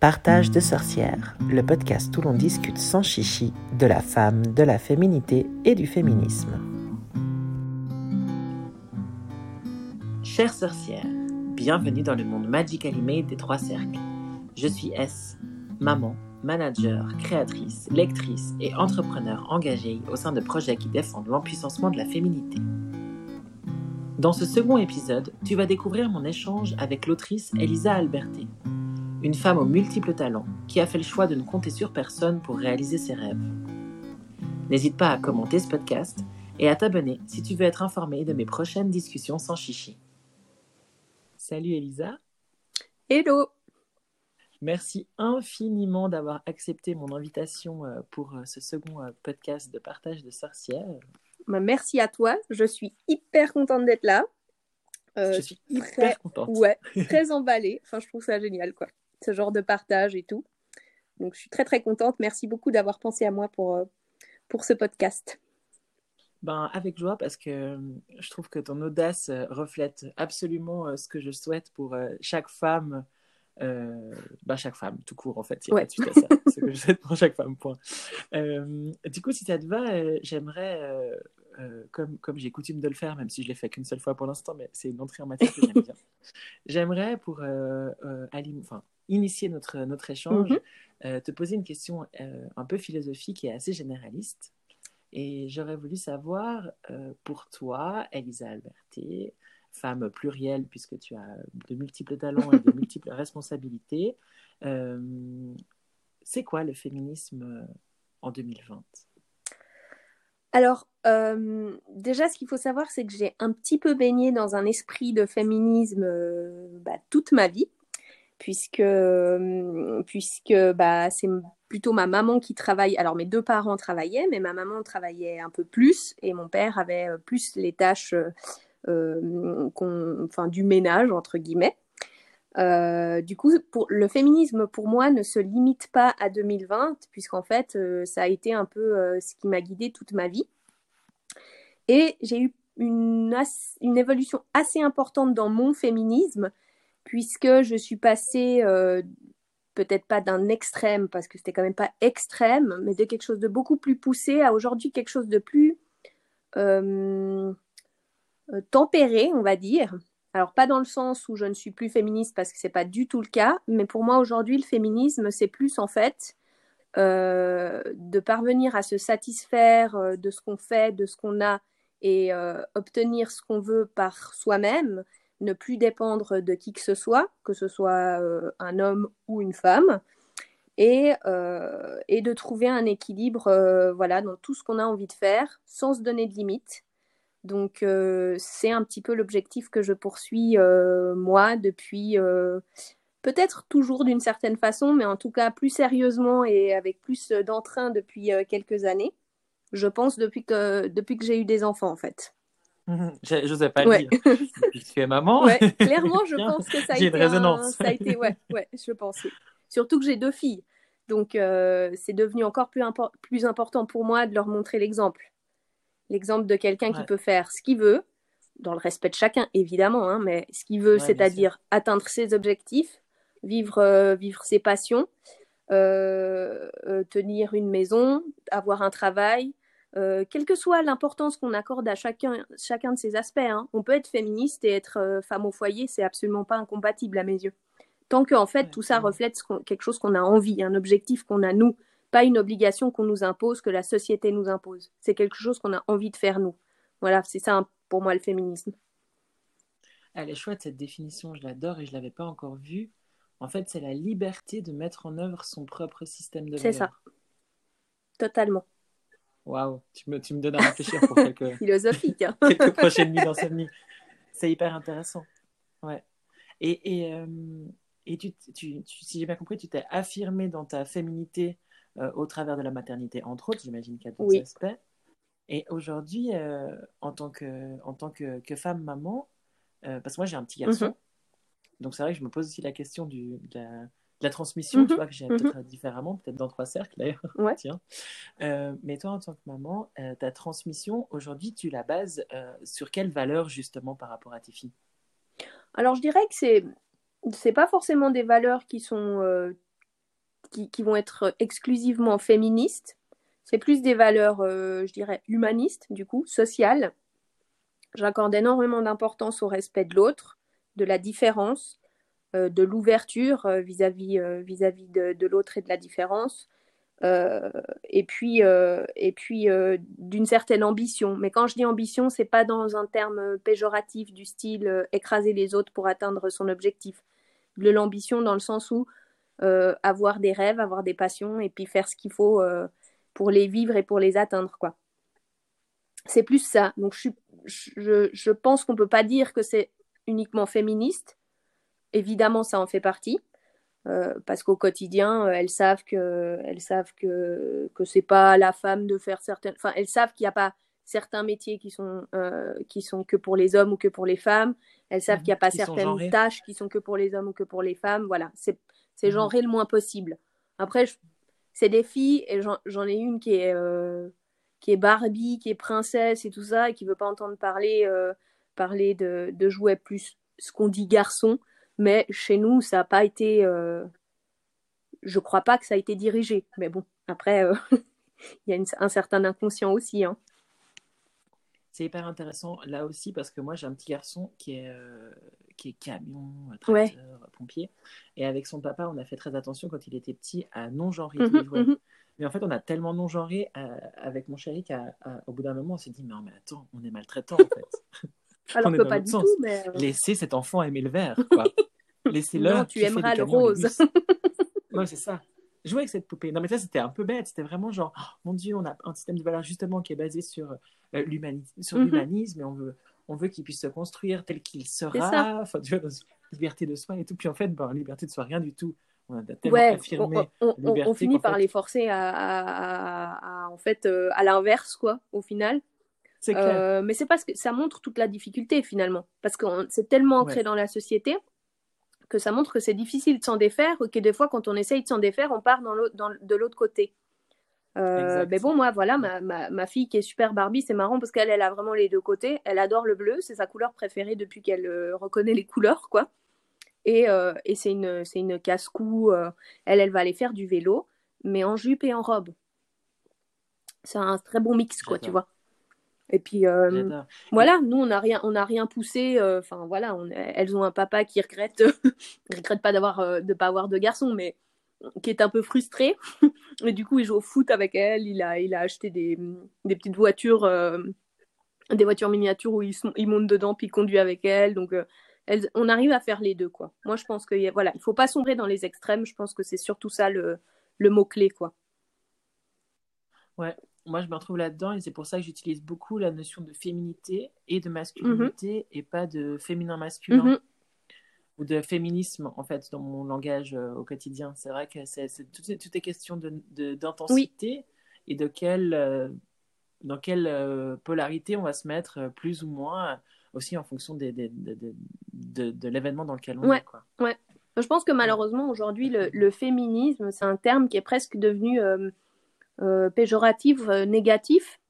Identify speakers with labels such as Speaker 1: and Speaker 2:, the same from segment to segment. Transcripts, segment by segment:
Speaker 1: Partage de sorcières, le podcast où l'on discute sans chichi de la femme, de la féminité et du féminisme. Chères sorcières, bienvenue dans le monde magical made des trois cercles. Je suis S, maman, manager, créatrice, lectrice et entrepreneur engagée au sein de projets qui défendent l'empuissancement de la féminité. Dans ce second épisode, tu vas découvrir mon échange avec l'autrice Elisa Alberté, une femme aux multiples talents qui a fait le choix de ne compter sur personne pour réaliser ses rêves. N'hésite pas à commenter ce podcast et à t'abonner si tu veux être informé de mes prochaines discussions sans chichi. Salut Elisa.
Speaker 2: Hello.
Speaker 1: Merci infiniment d'avoir accepté mon invitation euh, pour euh, ce second euh, podcast de partage de sorcières.
Speaker 2: Bah, merci à toi. Je suis hyper contente d'être là.
Speaker 1: je suis hyper contente.
Speaker 2: Ouais, très emballée. Enfin, je trouve ça génial, quoi ce genre de partage et tout. Donc je suis très très contente. Merci beaucoup d'avoir pensé à moi pour, euh, pour ce podcast.
Speaker 1: Ben, avec joie parce que euh, je trouve que ton audace euh, reflète absolument ce que je souhaite pour chaque femme. Ben, chaque femme, tout court en fait,
Speaker 2: ouais.
Speaker 1: ça, ce que je souhaite pour chaque femme, point. du coup, si ça te va, j'aimerais comme, comme j'ai coutume de le faire, même si je l'ai fait qu'une seule fois pour l'instant, mais c'est une entrée en matière que j'aime bien. J'aimerais, pour euh, enfin, initier notre, notre échange, mhm. euh, te poser une question euh, un peu philosophique et assez généraliste. Et j'aurais voulu savoir, euh, pour toi, Elisa Alberti, femme plurielle, puisque tu as de multiples talents et de multiples responsabilités, c'est quoi le féminisme en 2020
Speaker 2: alors, déjà, ce qu'il faut savoir, c'est que j'ai un petit peu baigné dans un esprit de féminisme bah, toute ma vie puisque, euh, puisque bah, c'est plutôt ma maman qui travaille. Alors mes deux parents travaillaient, mais ma maman travaillait un peu plus et mon père avait euh, plus les tâches euh, enfin, du ménage, entre guillemets. Du coup, le féminisme, pour moi, ne se limite pas à 2020, puisqu'en fait, ça a été un peu ce qui m'a guidée toute ma vie. Et j'ai eu une, une, évolution assez importante dans mon féminisme, puisque je suis passée euh, peut-être pas d'un extrême, parce que c'était quand même pas extrême, mais de quelque chose de beaucoup plus poussé à aujourd'hui quelque chose de plus euh, euh, tempéré, on va dire. Alors pas dans le sens où je ne suis plus féministe parce que c'est pas du tout le cas, mais pour moi aujourd'hui le féminisme c'est plus en fait de parvenir à se satisfaire de ce qu'on fait, de ce qu'on a et obtenir ce qu'on veut par soi-même ne plus dépendre de qui que ce soit, que ce soit euh, un homme ou une femme, et, euh, et de trouver un équilibre euh, voilà, dans tout ce qu'on a envie de faire sans se donner de limites. Donc c'est un petit peu l'objectif que je poursuis moi depuis peut-être toujours d'une certaine façon, mais en tout cas plus sérieusement et avec plus d'entrain depuis quelques années. Je pense depuis que, depuis que j'ai eu des enfants en fait.
Speaker 1: Je n'osais pas dire. Depuis que tu es maman.
Speaker 2: clairement, je pense que ça a, été, ça a été. Ouais, ouais, je pense. Surtout que j'ai deux filles. Donc, euh, c'est devenu encore plus, plus important pour moi de leur montrer l'exemple. L'exemple de quelqu'un qui peut faire ce qu'il veut, dans le respect de chacun, évidemment, hein, mais ce qu'il veut, c'est-à-dire atteindre ses objectifs, vivre, euh, vivre ses passions, euh, tenir une maison, avoir un travail, euh, quelle que soit l'importance qu'on accorde à chacun, chacun de ces aspects, hein, on peut être féministe et être euh, femme au foyer, c'est absolument pas incompatible à mes yeux. Tant qu'en fait tout ça reflète quelque chose qu'on a envie, un objectif qu'on a nous, pas une obligation qu'on nous impose, que la société nous impose. C'est quelque chose qu'on a envie de faire nous. Voilà, c'est ça pour moi le féminisme.
Speaker 1: Elle est chouette cette définition, je l'adore et je l'avais pas encore vue. En fait, c'est la liberté de mettre en œuvre son propre système de
Speaker 2: C'est ça. Totalement.
Speaker 1: Waouh, tu me, tu me donnes à réfléchir pour quelques,
Speaker 2: Philosophique, hein.
Speaker 1: quelques prochaines nuits d'insomnie. C'est hyper intéressant. Ouais. Et, et, euh, et tu, tu, si j'ai bien compris, tu t'es affirmée dans ta féminité euh, au travers de la maternité, entre autres, j'imagine qu'il y a d'autres aspects. Et aujourd'hui, euh, en tant, que, en tant que, que femme maman, parce que moi j'ai un petit garçon, mhm. donc c'est vrai que je me pose aussi la question du, de la, la transmission, tu mhm. vois, que j'ai mhm. peut-être différemment, peut-être dans trois cercles d'ailleurs.
Speaker 2: Ouais.
Speaker 1: Tiens. Euh, mais toi, en tant que maman, euh, ta transmission, aujourd'hui, tu la bases euh, sur quelle valeur justement par rapport à tes filles?
Speaker 2: Alors, je dirais que c'est c'est pas forcément des valeurs qui sont qui, vont être exclusivement féministes. C'est plus des valeurs, je dirais, humanistes, du coup, sociales. J'accorde énormément d'importance au respect de l'autre, de la différence, de l'ouverture vis-à-vis vis-à-vis de, de l'autre et de la différence. Euh, et puis, euh, et puis euh, d'une certaine ambition. Mais quand je dis ambition, c'est pas dans un terme péjoratif du style écraser les autres pour atteindre son objectif. De l'ambition dans le sens où avoir des rêves, avoir des passions et puis faire ce qu'il faut pour les vivre et pour les atteindre, quoi. C'est plus ça. Donc je, je, je pense qu'on peut pas dire que c'est uniquement féministe. Évidemment, ça en fait partie. Euh, parce qu'au quotidien, euh, elles savent que, elles savent que que c'est pas à la femme de faire certaines, enfin, elles savent qu'il n'y a pas certains métiers qui sont euh, qui sont que pour les hommes ou que pour les femmes. Elles savent qu'il n'y a pas certaines tâches qui sont que pour les hommes ou que pour les femmes. Voilà, c'est c'est mhm. genré le moins possible. Après, c'est des filles et j'en ai une qui est qui est Barbie, qui est princesse et tout ça et qui veut pas entendre parler parler de, de jouets plus ce qu'on dit garçon mais chez nous, ça n'a pas été. Euh... Je crois pas que ça a été dirigé. Mais bon, après, euh, il y a un certain inconscient aussi. Hein.
Speaker 1: C'est hyper intéressant là aussi parce que moi j'ai un petit garçon qui est, euh, qui est camion, tracteur, pompier. Et avec son papa, on a fait très attention quand il était petit à non-genrer mmh, mmh. Mais en fait, on a tellement non-genré euh, avec mon chéri qu'au bout d'un moment, on s'est dit, mais, mais attends, on est maltraitant en fait.
Speaker 2: Alors que pas du tout, mais.
Speaker 1: Laissez cet enfant aimer le quoi. Laissez-le.
Speaker 2: Tu aimeras le rose.
Speaker 1: non, c'est ça. Jouer avec cette poupée. Non, mais ça, c'était un peu bête. C'était vraiment genre, oh, mon Dieu, on a un système de valeurs justement qui est basé sur euh, l'humanisme, sur mhm. l'humanisme, et on veut, on veut qu'il puisse se construire tel qu'il sera. Enfin, tu vois, dans liberté de soi et tout. Puis en fait, ben, liberté de soi, rien du tout.
Speaker 2: On a tellement ouais, affirmé on, on, on, finit par les forcer à, à, à, en fait, euh, à l'inverse, quoi, au final. Euh, mais c'est parce que ça montre toute la difficulté finalement, parce que c'est tellement ancré dans la société que ça montre que c'est difficile de s'en défaire, que des fois quand on essaye de s'en défaire, on part dans dans, de l'autre côté. Euh, mais bon, moi, voilà, ma, ma, ma, fille qui est super Barbie, c'est marrant parce qu'elle elle a vraiment les deux côtés. Elle adore le bleu, c'est sa couleur préférée depuis qu'elle euh, reconnaît les couleurs, quoi. Et, euh, et c'est une, c'est une casse-cou. Elle, elle va aller faire du vélo, mais en jupe et en robe. C'est un très bon mix, quoi, tu vois. Et puis euh, voilà, nous on n'a rien, on n'a rien poussé. Euh, enfin voilà, elles ont un papa qui regrette, regrette pas d'avoir, euh, de pas avoir de garçon, mais qui est un peu frustré. et du coup, il joue au foot avec elle. Il a, il a acheté des, des petites voitures, des voitures miniatures où il, il, monte dedans puis il conduit avec elle. Donc elles, on arrive à faire les deux quoi. Moi, je pense que voilà, il faut pas sombrer dans les extrêmes. Je pense que c'est surtout ça le, le mot clé quoi.
Speaker 1: Ouais, moi, je me retrouve là-dedans et c'est pour ça que j'utilise beaucoup la notion de féminité et de masculinité mhm. et pas de féminin-masculin mhm. ou de féminisme, en fait, dans mon langage euh, au quotidien. C'est vrai que c'est, tout, est, tout est question de, d'intensité et de quelle, euh, dans quelle euh, polarité on va se mettre plus ou moins, aussi en fonction des, des, de, de, l'événement dans lequel on
Speaker 2: est.
Speaker 1: Quoi.
Speaker 2: Ouais. Je pense que malheureusement, aujourd'hui, le, le, féminisme, c'est un terme qui est presque devenu péjoratif, euh, négatif.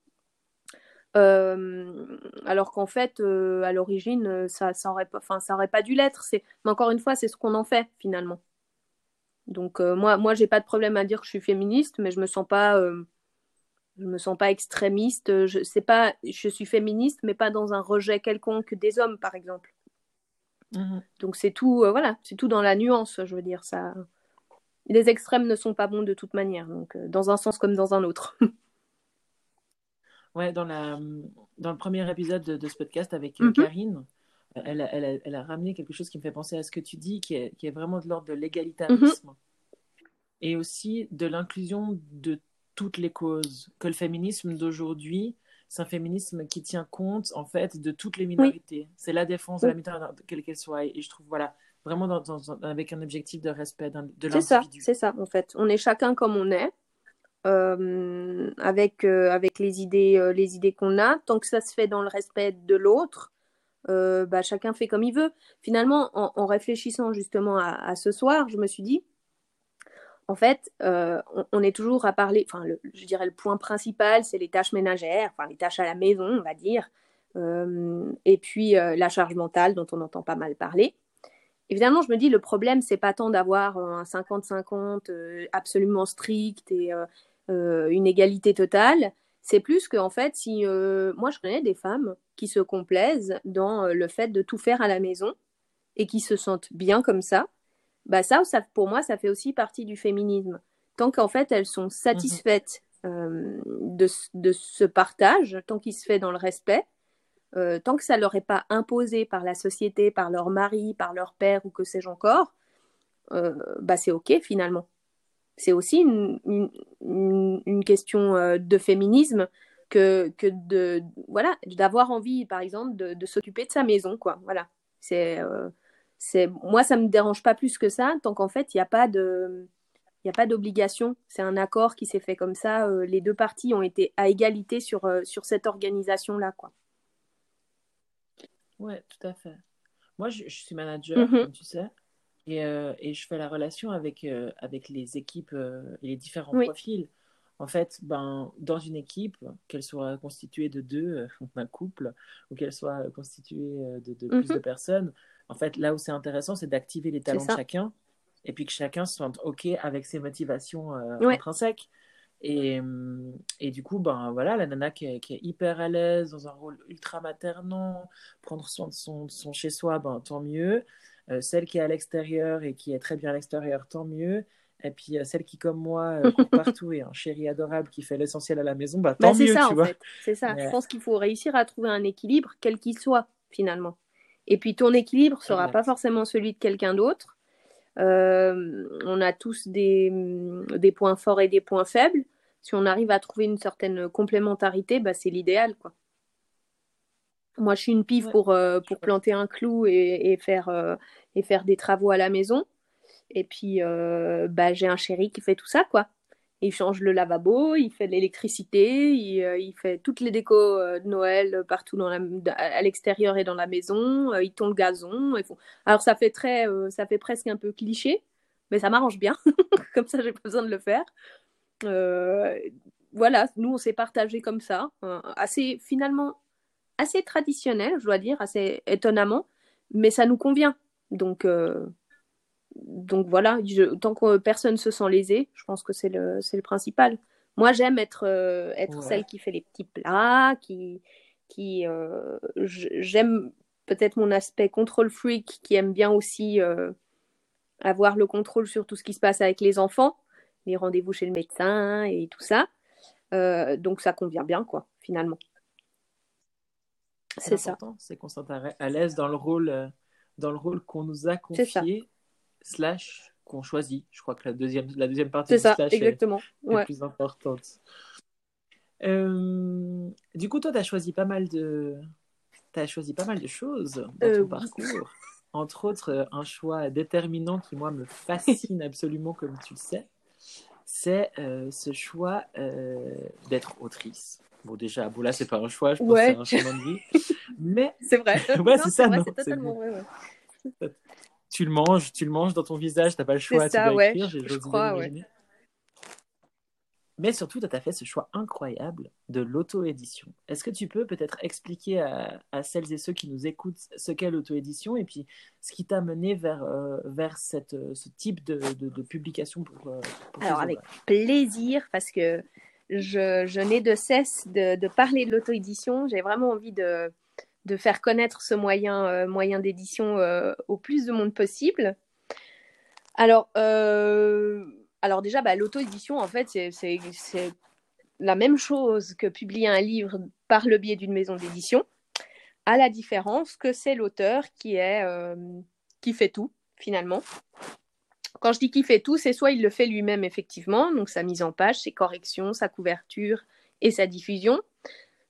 Speaker 2: Euh, alors qu'en fait, à l'origine, ça, ça aurait pas, enfin, ça aurait pas dû l'être. C'est, mais encore une fois, c'est ce qu'on en fait finalement. Donc moi, moi, j'ai pas de problème à dire que je suis féministe, mais je me sens pas, je me sens pas extrémiste. Je sais pas, je suis féministe, mais pas dans un rejet quelconque des hommes, par exemple. Mmh Donc c'est tout, voilà, c'est tout dans la nuance. Je veux dire ça les extrêmes ne sont pas bons de toute manière, donc euh, dans un sens comme dans un autre.
Speaker 1: ouais, dans, la, dans le premier épisode de, ce podcast avec euh, mhm. Karine, elle a, elle, a, ramené quelque chose qui me fait penser à ce que tu dis, qui est, qui est vraiment de l'ordre de l'égalitarisme mhm. et aussi de l'inclusion de toutes les causes. Que le féminisme d'aujourd'hui, c'est un féminisme qui tient compte en fait de toutes les minorités. C'est la défense de la minorité, quelle qu'elle soit. Et je trouve, voilà, vraiment dans, avec un objectif de respect de l'individu.
Speaker 2: C'est ça, c'est ça en fait. On est chacun comme on est, euh, avec, euh, avec les idées, euh, les idées qu'on a. Tant que ça se fait dans le respect de l'autre, bah, chacun fait comme il veut. Finalement, en, réfléchissant justement à, ce soir, je me suis dit, en fait, on, est toujours à parler, enfin, je dirais le point principal, c'est les tâches ménagères, enfin les tâches à la maison, on va dire, et puis la charge mentale dont on entend pas mal parler. Évidemment, je me dis, le problème, c'est pas tant d'avoir un 50-50 absolument strict et une égalité totale. C'est plus que, en fait, si moi, je connais des femmes qui se complaisent dans le fait de tout faire à la maison et qui se sentent bien comme ça, bah ça, ça, pour moi, ça fait aussi partie du féminisme. Tant qu'en fait, elles sont satisfaites euh, de, de, ce partage, tant qu'il se fait dans le respect, euh, tant que ça leur est pas imposé par la société, par leur mari, par leur père ou que sais-je encore, euh, bah c'est ok finalement. C'est aussi une, question euh, de féminisme que, de voilà d'avoir envie par exemple de, s'occuper de sa maison quoi. Voilà. C'est c'est moi ça me dérange pas plus que ça tant qu'en fait il n'y a pas de il a pas d'obligation, c'est un accord qui s'est fait comme ça. Les deux parties ont été à égalité sur, sur cette organisation-là. quoi.
Speaker 1: Ouais, tout à fait. Moi, je, je suis manager,
Speaker 2: Mhm.
Speaker 1: comme tu sais, et, euh, et je fais la relation avec, euh, avec les équipes euh, et les différents
Speaker 2: Oui.
Speaker 1: profils. En fait, ben, dans une équipe, qu'elle soit constituée de deux, euh, un couple, ou qu'elle soit constituée de, plus
Speaker 2: Mhm.
Speaker 1: de personnes, en fait, là où c'est intéressant, c'est d'activer les talents de chacun, et puis que chacun se sente OK avec ses motivations
Speaker 2: Ouais.
Speaker 1: intrinsèques. Et, hum, et du coup, ben voilà, la nana qui est, qui est hyper à l'aise dans un rôle ultra maternant, prendre soin de son, de son chez-soi, ben tant mieux. Euh, celle qui est à l'extérieur et qui est très bien à l'extérieur, tant mieux. Et puis euh, celle qui, comme moi, euh, court partout et un chéri adorable qui fait l'essentiel à la maison, bah
Speaker 2: Bah,
Speaker 1: tant
Speaker 2: c'est
Speaker 1: mieux,
Speaker 2: ça,
Speaker 1: tu
Speaker 2: en
Speaker 1: vois.
Speaker 2: C'est ça.
Speaker 1: Mais-
Speaker 2: Je pense qu'il faut réussir à trouver un équilibre, quel qu'il soit, finalement. Et puis, ton équilibre sera pas forcément celui de quelqu'un d'autre. Euh, on a tous des, des points forts et des points faibles. Si on arrive à trouver une certaine complémentarité, bah, c'est l'idéal, quoi. Moi, je suis une
Speaker 1: Ouais.
Speaker 2: pour, euh, pour planter un clou et, et faire, euh, et faire des travaux à la maison. Et puis, euh, bah, j'ai un chéri qui fait tout ça, quoi. Il change le lavabo, il fait l'électricité, il, euh, il fait toutes les décos euh, de Noël euh, partout à l'extérieur et dans la maison. il tond le gazon. faut- Alors ça fait très, ça fait presque un peu cliché, mais ça m'arrange bien. comme ça, j'ai pas besoin de le faire. Voilà, nous on s'est partagé comme ça, assez finalement assez traditionnel, je dois dire, assez étonnamment, mais ça nous convient. Donc donc voilà, je- tant que personne se sent lésé, je pense que c'est le, c'est le principal. Moi, j'aime être, euh, être
Speaker 1: Ouais.
Speaker 2: celle qui fait les petits plats, qui, qui euh, j'aime peut-être mon aspect control freak, qui aime bien aussi euh, avoir le contrôle sur tout ce qui se passe avec les enfants, les rendez-vous chez le médecin et tout ça. Donc ça convient bien, quoi, finalement. C'est ça.
Speaker 1: c'est qu'on sente à l'aise dans le rôle, dans le rôle qu'on nous a confié, slash qu'on choisit. Je crois que la deuxième, la deuxième partie
Speaker 2: C'est
Speaker 1: du
Speaker 2: ça,
Speaker 1: slash est,
Speaker 2: exactement.
Speaker 1: est
Speaker 2: Ouais.
Speaker 1: plus importante. Euh, du coup, toi, tu as choisi pas mal de, t'as choisi pas mal de choses dans
Speaker 2: Euh,
Speaker 1: ton
Speaker 2: oui.
Speaker 1: parcours. Entre autres, euh, un choix déterminant qui, moi, me fascine absolument, comme tu le sais, c'est euh, ce choix d'être autrice. Bon, déjà, bon, là, c'est pas un choix, je pense
Speaker 2: Ouais.
Speaker 1: que c'est un chemin de vie. Mais
Speaker 2: C'est vrai.
Speaker 1: Ouais, c'est ça,
Speaker 2: c'est totalement vrai. ouais.
Speaker 1: Tu le manges, tu le manges dans ton visage, t'as pas le choix, tu
Speaker 2: ça,
Speaker 1: dois
Speaker 2: ouais,
Speaker 1: écrire,
Speaker 2: je- crois, ouais.
Speaker 1: Mais surtout, tu as fait ce choix incroyable de l'auto-édition. Est-ce que tu peux peut-être expliquer à, à celles et ceux qui nous écoutent ce qu'est l'auto-édition et puis ce qui t'a mené vers, euh, vers cette, euh, ce type de, de- de publication pour, euh, pour
Speaker 2: Alors, avec plaisir parce que je, je n'ai de cesse de, de parler de l'auto-édition. J'ai vraiment envie de, de faire connaître ce moyen, euh, moyen d'édition euh, au plus de monde possible. Alors, euh, alors déjà, bah, l'auto-édition, en fait, c'est- la même chose que publier un livre par le biais d'une maison d'édition, à la différence que c'est l'auteur qui, qui fait tout, finalement. Quand je dis qu'il fait tout, c'est soit il le fait lui-même effectivement, donc sa mise en page, ses corrections, sa couverture et sa diffusion,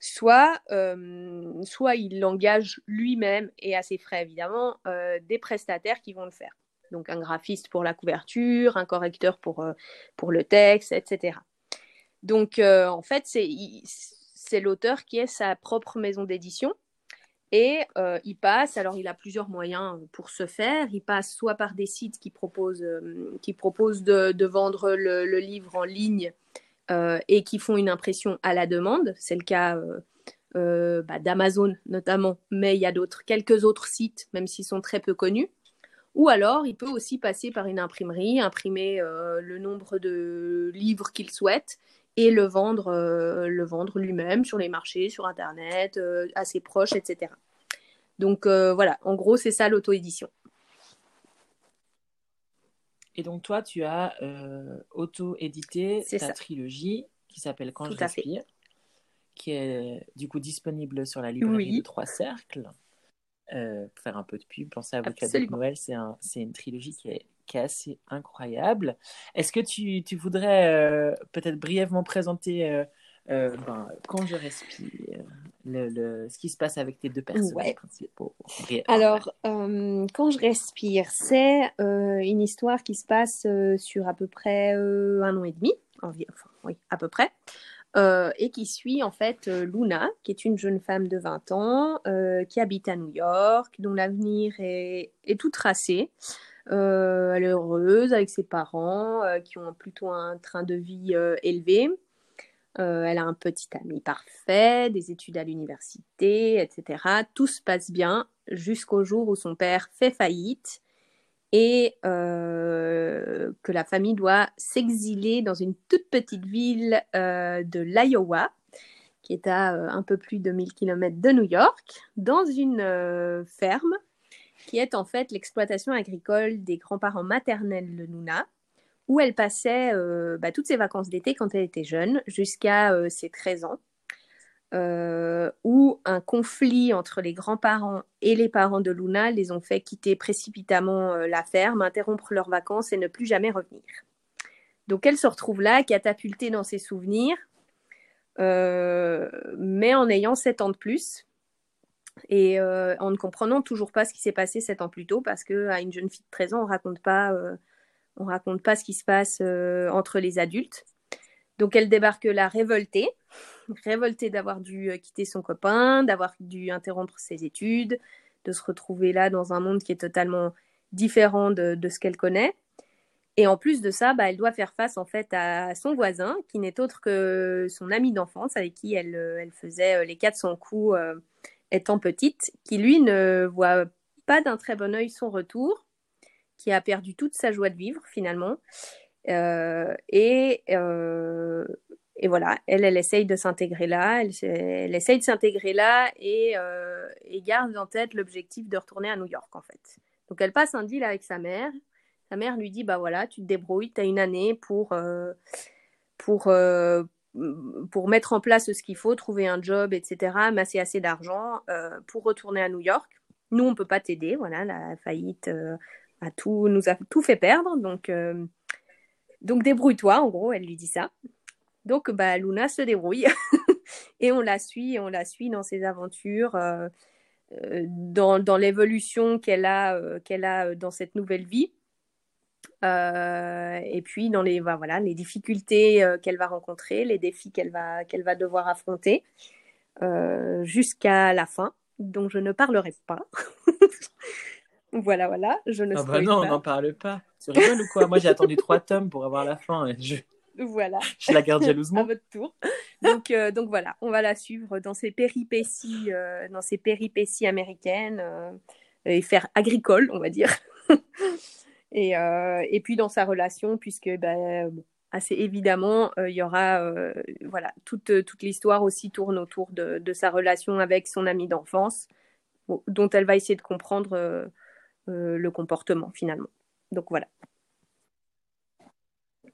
Speaker 2: soit, euh, soit il engage lui-même et à ses frais évidemment euh, des prestataires qui vont le faire. Donc un graphiste pour la couverture, un correcteur pour, euh, pour le texte, etc. Donc en fait, c'est l'auteur qui est sa propre maison d'édition. Et il passe, alors il a plusieurs moyens pour ce faire. Il passe soit par des sites qui proposent, qui proposent de, vendre le, livre en ligne et qui font une impression à la demande. C'est le cas euh, euh, bah, d'Amazon notamment, mais il y a d'autres, quelques autres sites, même s'ils sont très peu connus. Ou alors, il peut aussi passer par une imprimerie, imprimer euh, le nombre de livres qu'il souhaite et le vendre, euh, lui-même sur les marchés, sur Internet, euh, à ses proches, etc. Donc voilà, en gros, c'est ça l'auto-édition.
Speaker 1: Et donc toi, tu as auto-édité ta trilogie qui s'appelle Quand je respire, qui est du coup disponible sur la librairie de Trois Cercles. Euh, faire un peu de pub, penser à vos cadeaux de Noël, c'est un, une trilogie qui est, qui est, assez incroyable. Est-ce que tu, tu voudrais euh, peut-être brièvement présenter euh, ben, quand je respire, le, le, ce qui se passe avec tes deux personnages principaux
Speaker 2: Alors, quand je respire, c'est une histoire qui se passe sur à peu près un an et demi, enfin, oui, à peu près. Euh, et qui suit en fait euh, Luna, qui est une jeune femme de 20 ans, euh, qui habite à New York, dont l'avenir est, est, tout tracé. elle est heureuse avec ses parents, qui ont plutôt un train de vie élevé. Elle a un petit ami parfait, des études à l'université, etc. Tout se passe bien jusqu'au jour où son père fait faillite et euh, que la famille doit s'exiler dans une toute petite ville euh, de l'Iowa, qui est à euh, un peu plus de 1000 km de New York, dans une ferme qui est en fait l'exploitation agricole des grands-parents maternels de Nuna, où elle passait bah, toutes ses vacances d'été quand elle était jeune, jusqu'à ses 13 ans. Euh, où un conflit entre les grands-parents et les parents de Luna les ont fait quitter précipitamment euh, la ferme, interrompre leurs vacances et ne plus jamais revenir. Donc elle se retrouve là, catapultée dans ses souvenirs, euh, mais en ayant 7 ans de plus et en ne comprenant toujours pas ce qui s'est passé 7 ans plus tôt, parce qu'à une jeune fille de 13 ans, on raconte pas, on raconte pas ce qui se passe entre les adultes. Donc elle débarque là révoltée, révoltée d'avoir dû euh, quitter son copain, d'avoir dû interrompre ses études, de se retrouver là dans un monde qui est totalement différent de, ce qu'elle connaît. Et en plus de ça, bah, elle doit faire face en fait à son voisin, qui n'est autre que son ami d'enfance avec qui elle, euh, faisait euh, les quatre son cou étant petite, qui lui ne voit pas d'un très bon œil son retour, qui a perdu toute sa joie de vivre finalement, euh, et, euh, et voilà, elle, elle essaye de s'intégrer là, elle, elle, essaye de s'intégrer là et, euh, et, garde en tête l'objectif de retourner à New York en fait. Donc elle passe un deal avec sa mère. Sa mère lui dit bah voilà, tu te débrouilles, tu as une année pour, pour, pour mettre en place ce qu'il faut, trouver un job, etc., masser assez d'argent pour retourner à New York. Nous, on peut pas t'aider, voilà, la faillite a tout, nous a tout fait perdre, donc donc débrouille-toi, en gros, elle lui dit ça. Donc bah, Luna se débrouille et on la suit, on la suit dans ses aventures, euh, euh, dans, l'évolution qu'elle a, euh, qu'elle dans cette nouvelle vie. et puis dans les, bah, voilà, les difficultés qu'elle va rencontrer, les défis qu'elle va, qu'elle va devoir affronter jusqu'à la fin, dont je ne parlerai pas. voilà, voilà, je ne
Speaker 1: ah bah non, on n'en parle pas. Tu rigoles ou quoi? Moi, j'ai attendu trois tomes pour avoir la fin. Et je...
Speaker 2: Voilà.
Speaker 1: Je la garde jalousement.
Speaker 2: à votre tour. Donc, euh, donc voilà, on va la suivre dans ses péripéties, euh, dans ses péripéties américaines euh, et faire agricole, on va dire. et, et puis dans sa relation, puisque ben, assez évidemment, il y aura voilà toute, toute l'histoire aussi tourne autour de, de, sa relation avec son ami d'enfance, dont elle va essayer de comprendre le comportement finalement. Donc voilà.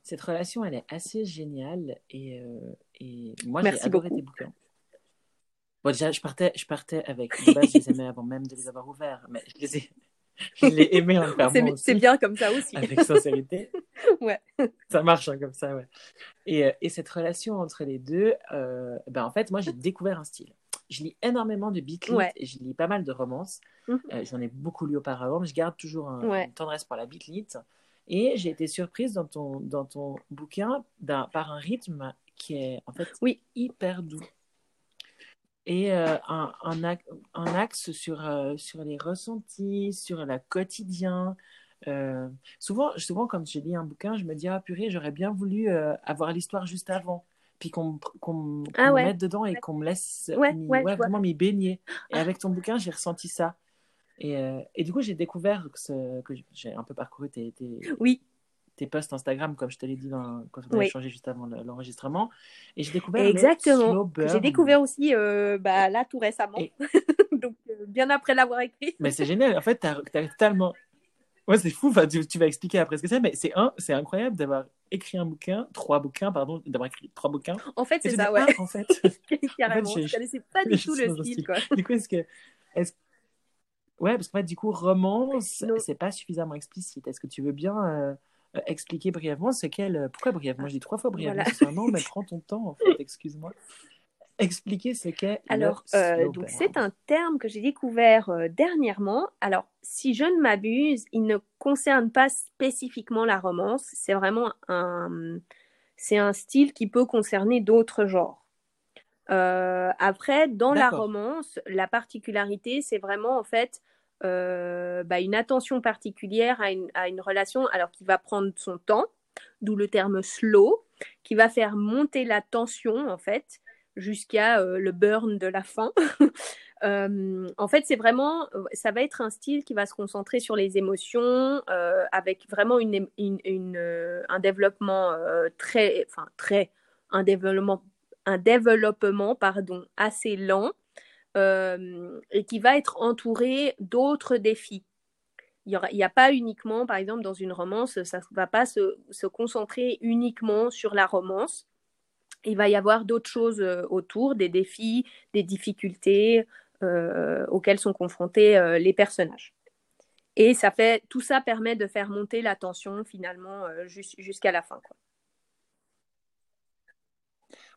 Speaker 1: Cette relation, elle est assez géniale et, euh, et moi, j'ai adoré tes bouquins. Bon, déjà, je partais, je partais avec. De base, je les aimais avant même de les avoir ouverts, mais je les ai. Je l'ai aimé en
Speaker 2: C'est bien comme ça aussi.
Speaker 1: Avec sincérité.
Speaker 2: ouais.
Speaker 1: Ça marche hein, comme ça, ouais. Et, euh, et, cette relation entre les deux, euh, ben en fait, moi, j'ai découvert un style je lis énormément de beatlit et je lis pas mal de romances. Mhm. Euh, j'en ai beaucoup lu auparavant, mais je garde toujours un, une tendresse pour la beatlit. Et j'ai été surprise dans ton, dans ton bouquin par un rythme qui est en fait oui. hyper doux. Et euh, un, un, un, axe sur, euh, sur les ressentis, sur le quotidien. souvent, souvent, quand je lis un bouquin, je me dis, ah purée, j'aurais bien voulu avoir l'histoire juste avant puis qu'on ah me mette dedans et qu'on me laisse vraiment m'y baigner. Et avec ton bouquin, j'ai ressenti ça. Et, euh, et du coup, j'ai découvert que, ce- que j'ai un peu parcouru tes, tes,
Speaker 2: Oui,
Speaker 1: tes posts Instagram, comme je te l'ai dit dans, quand on a
Speaker 2: Oui.
Speaker 1: échangé juste avant le- l'enregistrement. Et j'ai découvert
Speaker 2: exactement. J'ai découvert aussi euh, bah, là tout récemment,
Speaker 1: Et-
Speaker 2: donc euh, bien après l'avoir écrit.
Speaker 1: Mais c'est génial. En fait, t'as as totalement. Ouais, c'est fou. Enfin, tu, tu vas expliquer après ce que c'est, mais c'est un, c'est incroyable d'avoir écrit un bouquin, trois bouquins, pardon, d'avoir écrit trois bouquins.
Speaker 2: En fait, c'est ça, ouais.
Speaker 1: ah, en fait.
Speaker 2: Carrément.
Speaker 1: j'ai-
Speaker 2: je connaissais pas du tout le style, quoi.
Speaker 1: du coup, est-ce que, Ouais, parce qu'en fait, du coup, romance,
Speaker 2: Non.
Speaker 1: c'est pas suffisamment explicite. Est-ce que tu veux bien euh, euh, expliquer brièvement ce qu'est le... Pourquoi brièvement? Je dis trois fois brièvement.
Speaker 2: Voilà.
Speaker 1: Nom, mais prends ton temps, en fait, excuse-moi. Expliquer ce qu'est
Speaker 2: Alors,
Speaker 1: le
Speaker 2: euh, donc c'est un terme que j'ai découvert euh, dernièrement. Alors, si je ne m'abuse, il ne concerne pas spécifiquement la romance. C'est vraiment un, c'est un style qui peut concerner d'autres genres. Euh, après, dans la romance, la particularité, c'est vraiment en fait euh, bah, une attention particulière à une, à une relation, alors qui va prendre son temps, d'où le terme slow, qui va faire monter la tension en fait jusqu'à euh, le burn de la fin. Euh, en fait, c'est vraiment, ça va être un style qui va se concentrer sur les émotions, euh, avec vraiment une, euh, un développement euh, très, enfin très, un développement, un développement pardon, assez lent, euh, et qui va être entouré d'autres défis. Il n'y a pas uniquement, par exemple, dans une romance, ça ne va pas se, se concentrer uniquement sur la romance. Il va y avoir d'autres choses euh, autour, des défis, des difficultés euh, auxquelles sont confrontés euh, les personnages. Et ça fait, tout ça permet de faire monter la tension finalement euh, jus- jusqu'à la fin. Quoi.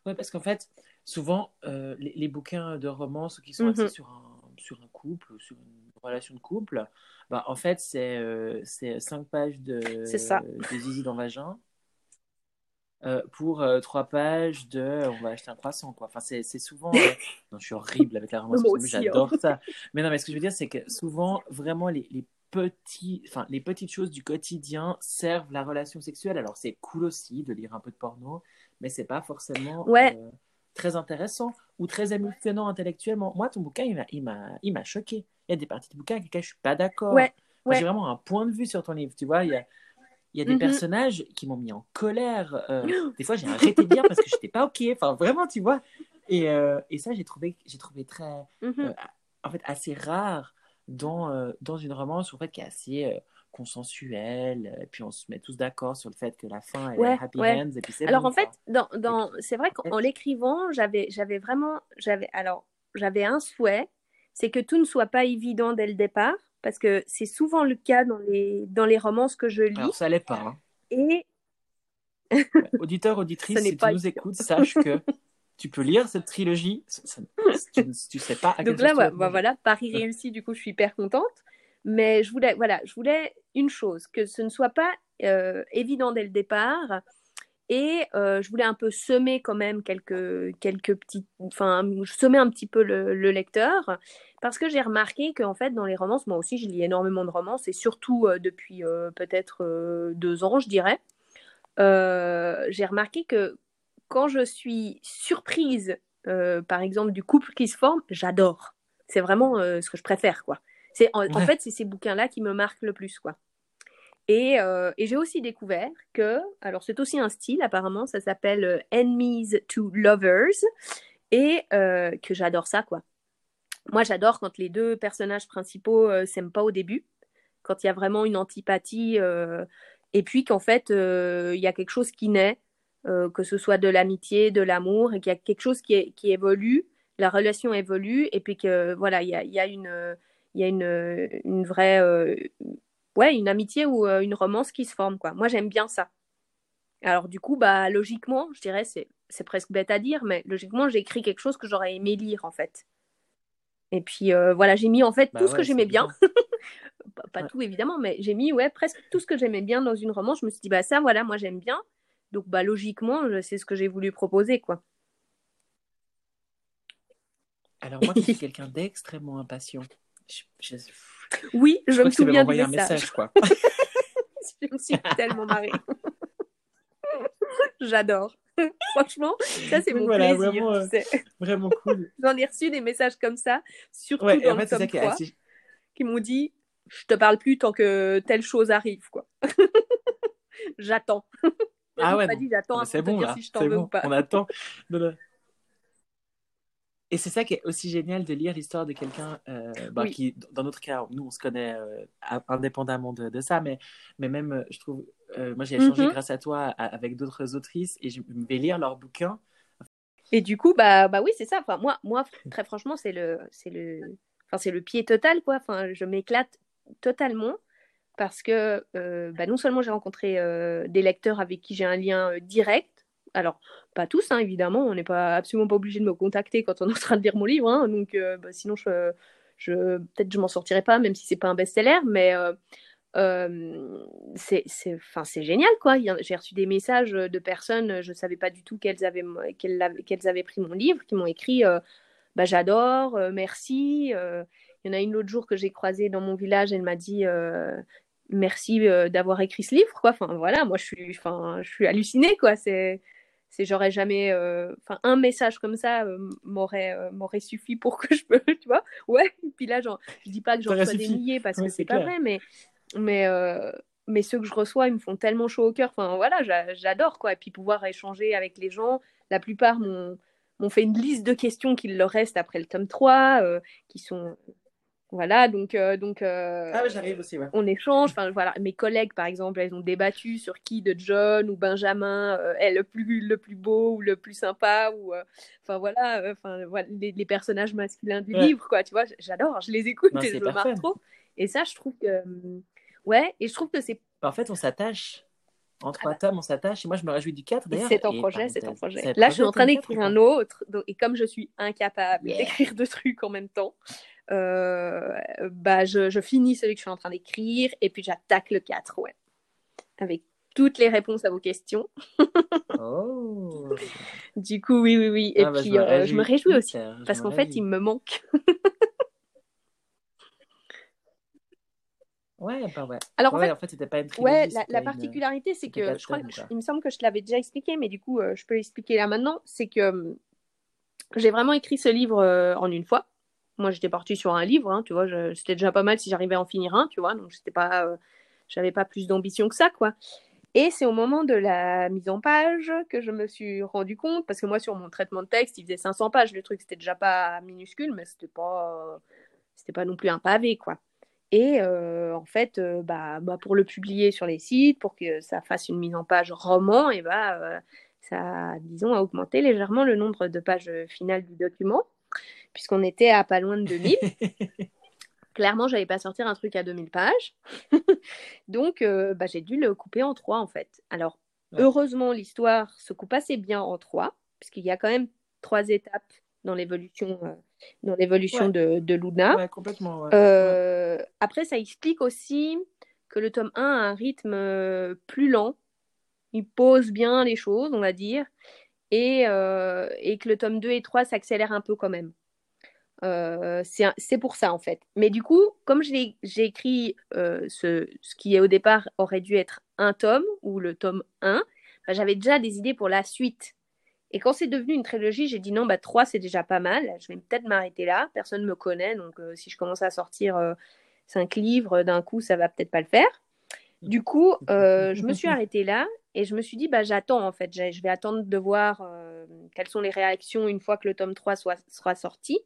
Speaker 1: Ouais, parce qu'en fait, souvent, les, les bouquins de romance qui sont axés sur un, sur un couple, ou sur une relation de couple, bah, en fait, c'est cinq pages de,
Speaker 2: ça.
Speaker 1: de zizi dans vagin euh, pour euh, trois pages de on va acheter un croissant, quoi. Enfin, c'est c'est souvent. euh, Non, je suis horrible avec la romance,
Speaker 2: aussi,
Speaker 1: j'adore ça. Mais non, mais ce que je veux dire, c'est que souvent, vraiment, les, les petits, enfin, les petites choses du quotidien servent la relation sexuelle. Alors, c'est cool aussi de lire un peu de porno, mais c'est pas forcément
Speaker 2: Ouais.
Speaker 1: très intéressant ou très émotionnant intellectuellement. Moi, ton bouquin, il m'a, il m'a, il m'a choqué. Il y a des parties du bouquin avec lesquelles je suis pas d'accord.
Speaker 2: Ouais.
Speaker 1: j'ai vraiment un point de vue sur ton livre. Tu vois, il y a, il y a des
Speaker 2: Mhm.
Speaker 1: personnages qui m'ont mis en colère. euh, des fois, j'ai arrêté de lire parce que j'étais pas ok. Enfin, vraiment, tu vois. Et, euh, et ça, j'ai trouvé, trouvé très,
Speaker 2: Mhm.
Speaker 1: euh, en fait, assez rare dans, dans une romance en fait, qui est assez consensuelle. Et puis, on se met tous d'accord sur le fait que la fin est
Speaker 2: Ouais,
Speaker 1: happy
Speaker 2: ouais.
Speaker 1: ends. Et puis, c'est
Speaker 2: Alors
Speaker 1: bon,
Speaker 2: en fait, dans, dans, c'est vrai qu'en l'écrivant, j'avais, vraiment, alors j'avais un souhait, c'est que tout ne soit pas évident dès le départ, parce que c'est souvent le cas dans les, dans les romances que je lis.
Speaker 1: Alors, ça l'est pas. hein.
Speaker 2: Et
Speaker 1: Auditeur, auditrice, si tu nous écoutes, sache que tu peux lire cette trilogie. Ça- ça- tu, ne- tu sais pas à
Speaker 2: donc là, bah, voilà, Paris réussi, du coup, je suis hyper contente. Mais je voulais, voilà, je voulais une chose, que ce ne soit pas euh, évident dès le départ. Et euh, je voulais un peu semer quand même quelques, quelques petits, enfin, semer un petit peu le, le lecteur, parce que j'ai remarqué qu'en fait, dans les romances, moi aussi, je lis énormément de romances, et surtout euh, depuis euh, peut-être euh, deux ans, je dirais. J'ai remarqué que quand je suis surprise, par exemple, du couple qui se forme, j'adore. C'est vraiment ce que je préfère, quoi. C'est, en, fait, c'est ces bouquins-là qui me marquent le plus, quoi. Et, et j'ai aussi découvert que, alors c'est aussi un style apparemment, ça s'appelle Enemies to Lovers, et que j'adore ça, quoi. Moi, j'adore quand les deux personnages principaux euh, s'aiment pas au début, quand il y a vraiment une antipathie, euh, et puis qu'en fait, euh, il y a quelque chose qui naît, euh, que ce soit de l'amitié, de l'amour, et qu'il y a quelque chose qui, évolue, la relation évolue, et puis que voilà, il y a, une, vraie, ouais, une amitié ou une romance qui se forme. Moi, j'aime bien ça. Alors du coup, bah logiquement, je dirais, c'est c'est presque bête à dire, mais logiquement, j'ai écrit quelque chose que j'aurais aimé lire en fait. Et puis euh, voilà, j'ai mis en fait
Speaker 1: Bah
Speaker 2: tout ce que j'aimais bien. pas pas
Speaker 1: Ouais.
Speaker 2: tout évidemment, mais j'ai mis ouais presque tout ce que j'aimais bien dans une romance. Je me suis dit bah ça voilà, moi j'aime bien. Donc bah logiquement, je- c'est ce que j'ai voulu proposer quoi.
Speaker 1: Alors, moi, qui suis quelqu'un d'extrêmement impatient, je, je- je
Speaker 2: Oui, je, me souviens du
Speaker 1: m'envoyer un
Speaker 2: message.
Speaker 1: message, quoi.
Speaker 2: je me suis tellement marrée. J'adore. Franchement, ça c'est mon
Speaker 1: voilà,
Speaker 2: plaisir.
Speaker 1: vraiment, euh,
Speaker 2: tu sais.
Speaker 1: Vraiment cool.
Speaker 2: J'en ai reçu des messages comme ça, surtout
Speaker 1: Ouais,
Speaker 2: dans
Speaker 1: en fait,
Speaker 2: le
Speaker 1: ça
Speaker 2: tome
Speaker 1: qui est
Speaker 2: 3.
Speaker 1: assez.
Speaker 2: qui m'ont dit je te parle plus tant que telle chose arrive, quoi. j'attends.
Speaker 1: Ah ouais,
Speaker 2: pas
Speaker 1: non.
Speaker 2: dit j'attends
Speaker 1: Mais
Speaker 2: à
Speaker 1: c'est bon
Speaker 2: dire
Speaker 1: là,
Speaker 2: si je t'en veux
Speaker 1: bon.
Speaker 2: ou pas.
Speaker 1: On attend. Non, non. Et c'est ça qui est aussi génial de lire l'histoire de quelqu'un euh, bah,
Speaker 2: Oui.
Speaker 1: qui, dans notre cas, nous on se connaît euh, indépendamment de, de ça, mais, mais même, euh, je trouve, euh, moi j'ai échangé
Speaker 2: Mhm.
Speaker 1: grâce à toi à- avec d'autres autrices et je vais lire leurs bouquins.
Speaker 2: Et du coup, bah, bah oui, c'est ça. Enfin, moi, moi, très franchement, c'est le, c'est le, enfin, c'est le pied total, quoi. Enfin, je m'éclate totalement parce que euh, bah, non seulement j'ai rencontré euh, des lecteurs avec qui j'ai un lien direct. Alors, pas tous, hein, évidemment. On n'est pas absolument pas obligé de me contacter quand on est en train de lire mon livre. hein. donc, bah, sinon, je, je, peut-être je m'en sortirais pas, même si c'est pas un best-seller. Mais euh, c'est enfin c'est génial quoi. J'ai reçu des messages de personnes je savais pas du tout qu'elles avaient qu'elles qu'elles avaient pris mon livre qui m'ont écrit euh, bah j'adore euh, merci il y en a une l'autre jour que j'ai croisée dans mon village elle m'a dit merci d'avoir écrit ce livre quoi enfin voilà moi je suis enfin je suis hallucinée quoi. C'est c'est j'aurais jamais enfin un message comme ça m'aurait m'aurait suffi pour que je peux tu vois. Ouais et puis là genre je dis pas que j'en reçois des milliers parce
Speaker 1: Ouais,
Speaker 2: que
Speaker 1: c'est
Speaker 2: c'est pas
Speaker 1: clair.
Speaker 2: vrai mais mais euh, mais ceux que je reçois ils me font tellement chaud au cœur. Enfin voilà j'a- j'adore quoi. Et puis pouvoir échanger avec les gens la plupart m'ont m'ont fait une liste de questions qu'il leur reste après le tome 3 euh, qui sont voilà donc euh, donc euh,
Speaker 1: Ah j'arrive aussi, ouais.
Speaker 2: on échange. Enfin, voilà, mes collègues, par exemple, elles ont débattu sur qui de John ou Benjamin euh, est le plus, le plus beau ou le plus sympa. Ou, enfin, voilà, enfin, voilà les, les personnages masculins du
Speaker 1: Ouais.
Speaker 2: livre, quoi. Tu vois, j'adore, je les écoute et je me
Speaker 1: parfait.
Speaker 2: marre trop. Et ça, je trouve que. Ouais, et je trouve que c'est
Speaker 1: En fait, on s'attache. En trois
Speaker 2: Ah bah.
Speaker 1: tomes, on s'attache. Et moi, je me réjouis du 4 d'ailleurs.
Speaker 2: c'est en
Speaker 1: Et,
Speaker 2: projet, c'est en projet. Là, je suis en train d'écrire un autre, donc- et comme je suis incapable
Speaker 1: Yeah.
Speaker 2: d'écrire deux trucs en même temps, bah, je, je finis celui que je suis en train d'écrire et puis j'attaque le 4, ouais. Avec toutes les réponses à vos questions.
Speaker 1: Oh.
Speaker 2: Du coup, oui, oui, oui. Et
Speaker 1: Ah bah,
Speaker 2: puis,
Speaker 1: je me
Speaker 2: euh, je me réjouis aussi.
Speaker 1: je
Speaker 2: Parce qu'en fait, il me manque.
Speaker 1: Ouais, bah ouais.
Speaker 2: Alors, en fait,
Speaker 1: en fait, c'était pas une trilogie.
Speaker 2: ouais, la,
Speaker 1: une-
Speaker 2: particularité, c'est que je crois,
Speaker 1: quoi.
Speaker 2: il me semble que je te l'avais déjà expliqué, mais du coup, euh, je peux l'expliquer là maintenant. C'est que euh, j'ai vraiment écrit ce livre euh, en une fois. Moi, j'étais partie sur un livre, hein, tu vois. C'était déjà pas mal si j'arrivais à en finir un, tu vois. Donc, c'était pas, euh, j'avais pas plus d'ambition que ça, quoi. Et c'est au moment de la mise en page que je me suis rendu compte, parce que moi, sur mon traitement de texte, il faisait 500 pages. Le truc, c'était déjà pas minuscule, mais c'était pas, c'était pas non plus un pavé, quoi. Et euh, en fait, euh, bah, bah, pour le publier sur les sites, pour que ça fasse une mise en page roman, et bah, ça, disons, a augmenté légèrement le nombre de pages finales du document, puisqu'on était à pas loin de 2000. Clairement, j'allais pas sortir un truc à 2000 pages. Donc, euh, bah, j'ai dû le couper en trois, en fait. Alors,
Speaker 1: Ouais.
Speaker 2: heureusement, l'histoire se coupe assez bien en trois, puisqu'il y a quand même trois étapes dans l'évolution euh, dans l'évolution
Speaker 1: Ouais.
Speaker 2: de, de Luna.
Speaker 1: Ouais, complètement. ouais.
Speaker 2: Euh, Après, ça explique aussi que le tome 1 a un rythme plus lent. Il pose bien les choses, on va dire. Et, euh, et que le tome 2 et 3 s'accélèrent un peu quand même. Euh, c'est pour ça, en fait. Mais du coup, comme j'ai écrit euh, ce, ce qui au départ aurait dû être un tome, ou le tome 1, bah, j'avais déjà des idées pour la suite. Et quand c'est devenu une trilogie, j'ai dit non, bah 3 c'est déjà pas mal. Je vais peut-être m'arrêter là. Personne ne me connaît, donc euh, si je commence à sortir euh, cinq livres d'un coup, ça va peut-être pas le faire. Du coup, je me suis arrêtée là et je me suis dit, bah j'attends en fait. Je vais attendre de voir quelles sont les réactions une fois que le tome 3 soit, sera sorti.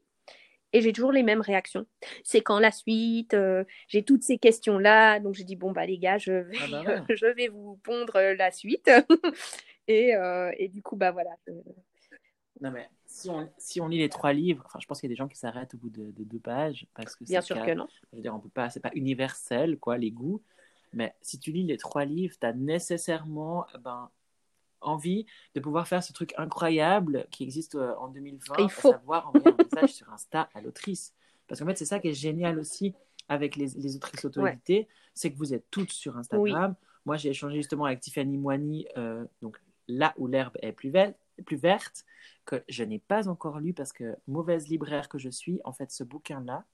Speaker 2: Et j'ai toujours les mêmes réactions. C'est quand la suite euh, J'ai toutes ces questions-là. Donc j'ai dit, bon, bah les gars, je vais,
Speaker 1: Ah bah ouais.
Speaker 2: je vais vous pondre la suite. et, euh, et du coup, bah voilà.
Speaker 1: Non, mais si on, si on lit les trois livres, enfin, je pense qu'il y a des gens qui s'arrêtent au bout de, de deux pages parce que
Speaker 2: Bien sûr que non.
Speaker 1: Je veux dire, on peut pas, c'est pas universel, quoi, les goûts. Mais si tu lis les trois livres, tu as nécessairement ben, envie de pouvoir faire ce truc incroyable qui existe euh, en 2020,
Speaker 2: Il
Speaker 1: à
Speaker 2: faut.
Speaker 1: savoir envoyer un message sur Insta à l'autrice. Parce qu'en fait, c'est ça qui est génial aussi avec les, les autrices auto-éditées, c'est que vous êtes toutes sur Instagram. Moi, j'ai échangé justement avec Tiffany Moigny, euh, donc là où l'herbe est plus, ve- plus verte, que je n'ai pas encore lu parce que mauvaise libraire que je suis, en fait, ce bouquin-là,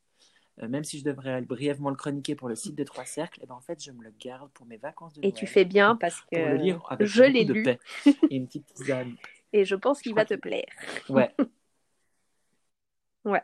Speaker 1: même si je devrais brièvement le chroniquer pour le site de Trois Cercles, eh ben, en fait, je me le garde pour mes vacances de
Speaker 2: Et
Speaker 1: Noël.
Speaker 2: tu fais bien parce
Speaker 1: Pour le lire
Speaker 2: que
Speaker 1: avec
Speaker 2: je l'ai
Speaker 1: de
Speaker 2: lu
Speaker 1: paix et une petite tisane.
Speaker 2: et je pense qu'il va te plaire.
Speaker 1: Ouais.
Speaker 2: Ouais.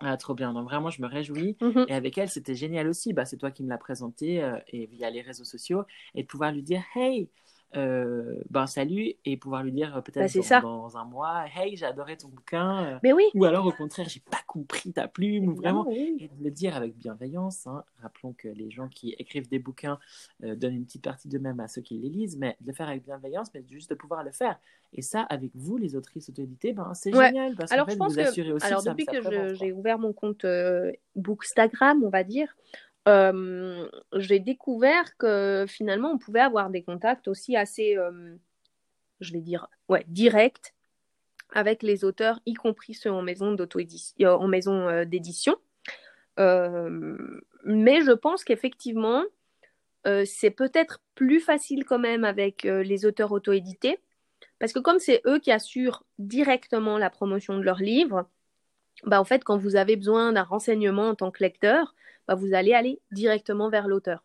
Speaker 1: Ah, trop bien. Donc, vraiment, je me réjouis.
Speaker 2: Mhm.
Speaker 1: Et avec elle, c'était génial aussi. Bah, c'est toi qui me l'as présenté euh, et via les réseaux sociaux. Et de pouvoir lui dire, hey, euh, ben salut et pouvoir lui dire euh, peut-être
Speaker 2: Bah,
Speaker 1: dans, un mois hey j'ai adoré ton bouquin euh,
Speaker 2: Mais oui,
Speaker 1: ou alors au contraire j'ai pas compris ta plume ou vraiment
Speaker 2: oui.
Speaker 1: et de le dire avec bienveillance hein. rappelons que les gens qui écrivent des bouquins euh, donnent une petite partie d'eux-mêmes à ceux qui les lisent mais de le faire avec bienveillance mais juste de pouvoir le faire et ça avec vous les autrices auto-éditées ben c'est
Speaker 2: Ouais.
Speaker 1: génial parce
Speaker 2: Alors,
Speaker 1: fait
Speaker 2: je pense
Speaker 1: vous
Speaker 2: que,
Speaker 1: assurez aussi
Speaker 2: alors
Speaker 1: que ça,
Speaker 2: depuis que j'ai ouvert mon compte euh, Bookstagram, on va dire, euh, j'ai découvert que finalement, on pouvait avoir des contacts aussi assez, euh, je vais dire, ouais, directs avec les auteurs, y compris ceux en maison euh, d'édition. Mais je pense qu'effectivement, c'est peut-être plus facile quand même avec les auteurs auto-édités, parce que comme c'est eux qui assurent directement la promotion de leurs livres, bah en fait, quand vous avez besoin d'un renseignement en tant que lecteur, bah vous allez aller directement vers l'auteur.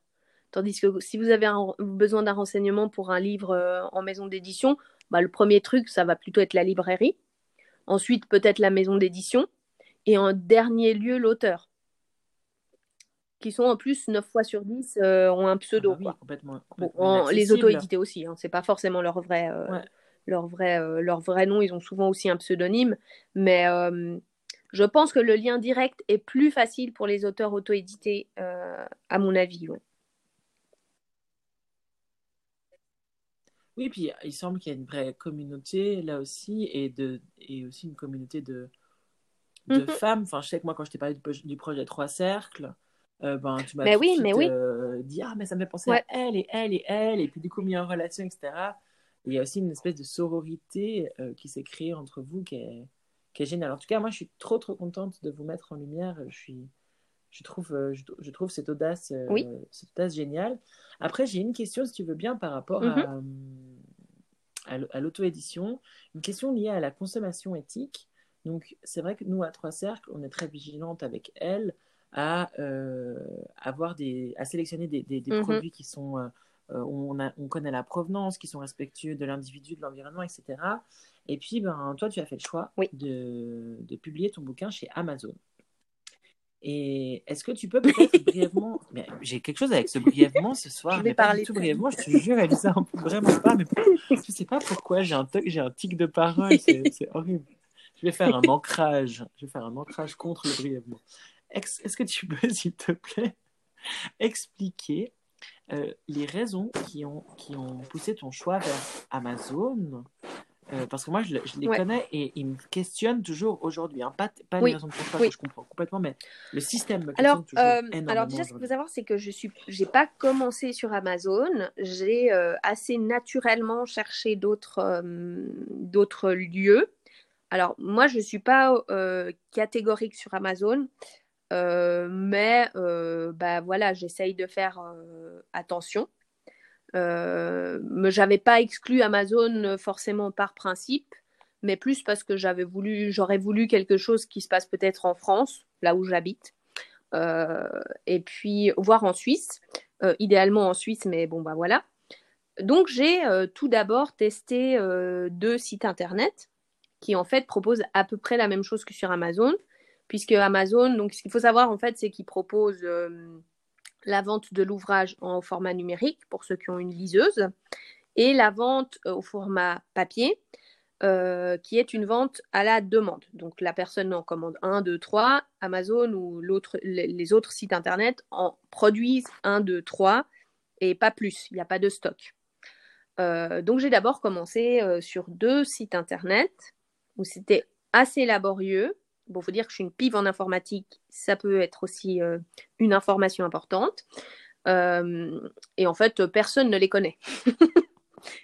Speaker 2: Tandis que si vous avez un- besoin d'un renseignement pour un livre euh, en maison d'édition, bah le premier truc, ça va plutôt être la librairie. Ensuite, peut-être la maison d'édition. Et en dernier lieu, l'auteur. Qui sont en plus 9 fois sur 10 euh, ont un
Speaker 1: Ah
Speaker 2: pseudo.
Speaker 1: bah oui,
Speaker 2: quoi.
Speaker 1: complètement,
Speaker 2: Bon,
Speaker 1: complètement
Speaker 2: en- les auto-édités aussi, hein, c'est pas forcément leur vrai, euh,
Speaker 1: Ouais.
Speaker 2: leur, vrai, leur vrai nom, ils ont souvent aussi un pseudonyme, mais je pense que le lien direct est plus facile pour les auteurs auto-édités, euh, à mon avis. ouais.
Speaker 1: Oui, puis il semble qu'il y a une vraie communauté là aussi, et, de, et aussi une communauté de, de
Speaker 2: Mhm.
Speaker 1: femmes. Enfin, je sais que moi, quand je t'ai parlé du, pro- du projet Trois Cercles, euh, ben, tu m'as
Speaker 2: Mais
Speaker 1: tout de
Speaker 2: oui,
Speaker 1: suite
Speaker 2: mais oui.
Speaker 1: euh, dit Ah, mais ça me fait penser
Speaker 2: Ouais.
Speaker 1: à elle et elle et elle, et puis du coup, mis en relation, etc. Et il y a aussi une espèce de sororité euh, qui s'est créée entre vous qui est, qui est géniale. En tout cas, moi, je suis trop, trop contente de vous mettre en lumière. Je suis. Je trouve, euh, je, je trouve cette audace, euh, cette audace géniale. Après, j'ai une question, si tu veux bien, par rapport
Speaker 2: Mhm.
Speaker 1: à, à l- à l'auto-édition, une question liée à la consommation éthique. Donc, c'est vrai que nous, à Trois Cercles, on est très vigilante avec elle à, euh, avoir des, à sélectionner des, des- des
Speaker 2: Mhm.
Speaker 1: produits qui sont, euh, où on, a- on connaît la provenance, qui sont respectueux de l'individu, de l'environnement, etc. Et puis, ben, toi, tu as fait le choix
Speaker 2: Oui.
Speaker 1: de, de publier ton bouquin chez Amazon. Et est-ce que tu peux peut-être brièvement. J'ai quelque chose avec ce brièvement ce soir.
Speaker 2: Je vais
Speaker 1: mais pas
Speaker 2: parler
Speaker 1: du tout brièvement, je te jure, Elisa, vraiment pas. Mais je sais pas pourquoi j'ai un, j'ai un tic de parole, c'est horrible. Je vais faire un ancrage. Je vais faire un ancrage contre le brièvement. Est-ce que tu peux, s'il te plaît, expliquer euh, les raisons qui ont, qui ont poussé ton choix vers Amazon Euh, parce que moi, je, le- je les
Speaker 2: Ouais.
Speaker 1: connais et ils me questionnent toujours aujourd'hui. Hein. Pas, pas
Speaker 2: Oui.
Speaker 1: les raisons de pourquoi,
Speaker 2: Oui.
Speaker 1: que je comprends complètement, mais le système me questionne
Speaker 2: Alors,
Speaker 1: toujours
Speaker 2: euh,
Speaker 1: énormément.
Speaker 2: alors déjà, ce qu'il faut savoir, c'est que je suis, j'ai pas commencé sur Amazon. J'ai euh, assez naturellement cherché d'autres, euh, d'autres lieux. Alors, moi, je suis pas catégorique sur Amazon, mais bah voilà, j'essaye de faire attention. Euh, j'avais pas exclu Amazon euh, forcément par principe, mais plus parce que j'avais voulu, j'aurais voulu quelque chose qui se passe peut-être en France, là où j'habite, euh, et puis voir en Suisse, euh, idéalement en Suisse, mais bon bah voilà. Donc j'ai tout d'abord testé deux sites internet qui en fait proposent à peu près la même chose que sur Amazon, puisque Amazon, donc ce qu'il faut savoir en fait, c'est qu'ils proposent la vente de l'ouvrage en format numérique pour ceux qui ont une liseuse et la vente euh, au format papier euh, qui est une vente à la demande. Donc la personne en commande 1, 2, 3, Amazon ou les, autres sites internet en produisent 1, 2, 3 et pas plus, il n'y a pas de stock. Euh, donc j'ai d'abord commencé sur deux sites internet où c'était assez laborieux. Bon, faut dire que je suis une pive en informatique, ça peut être aussi euh, une information importante. Euh, et en fait, personne ne les connaît.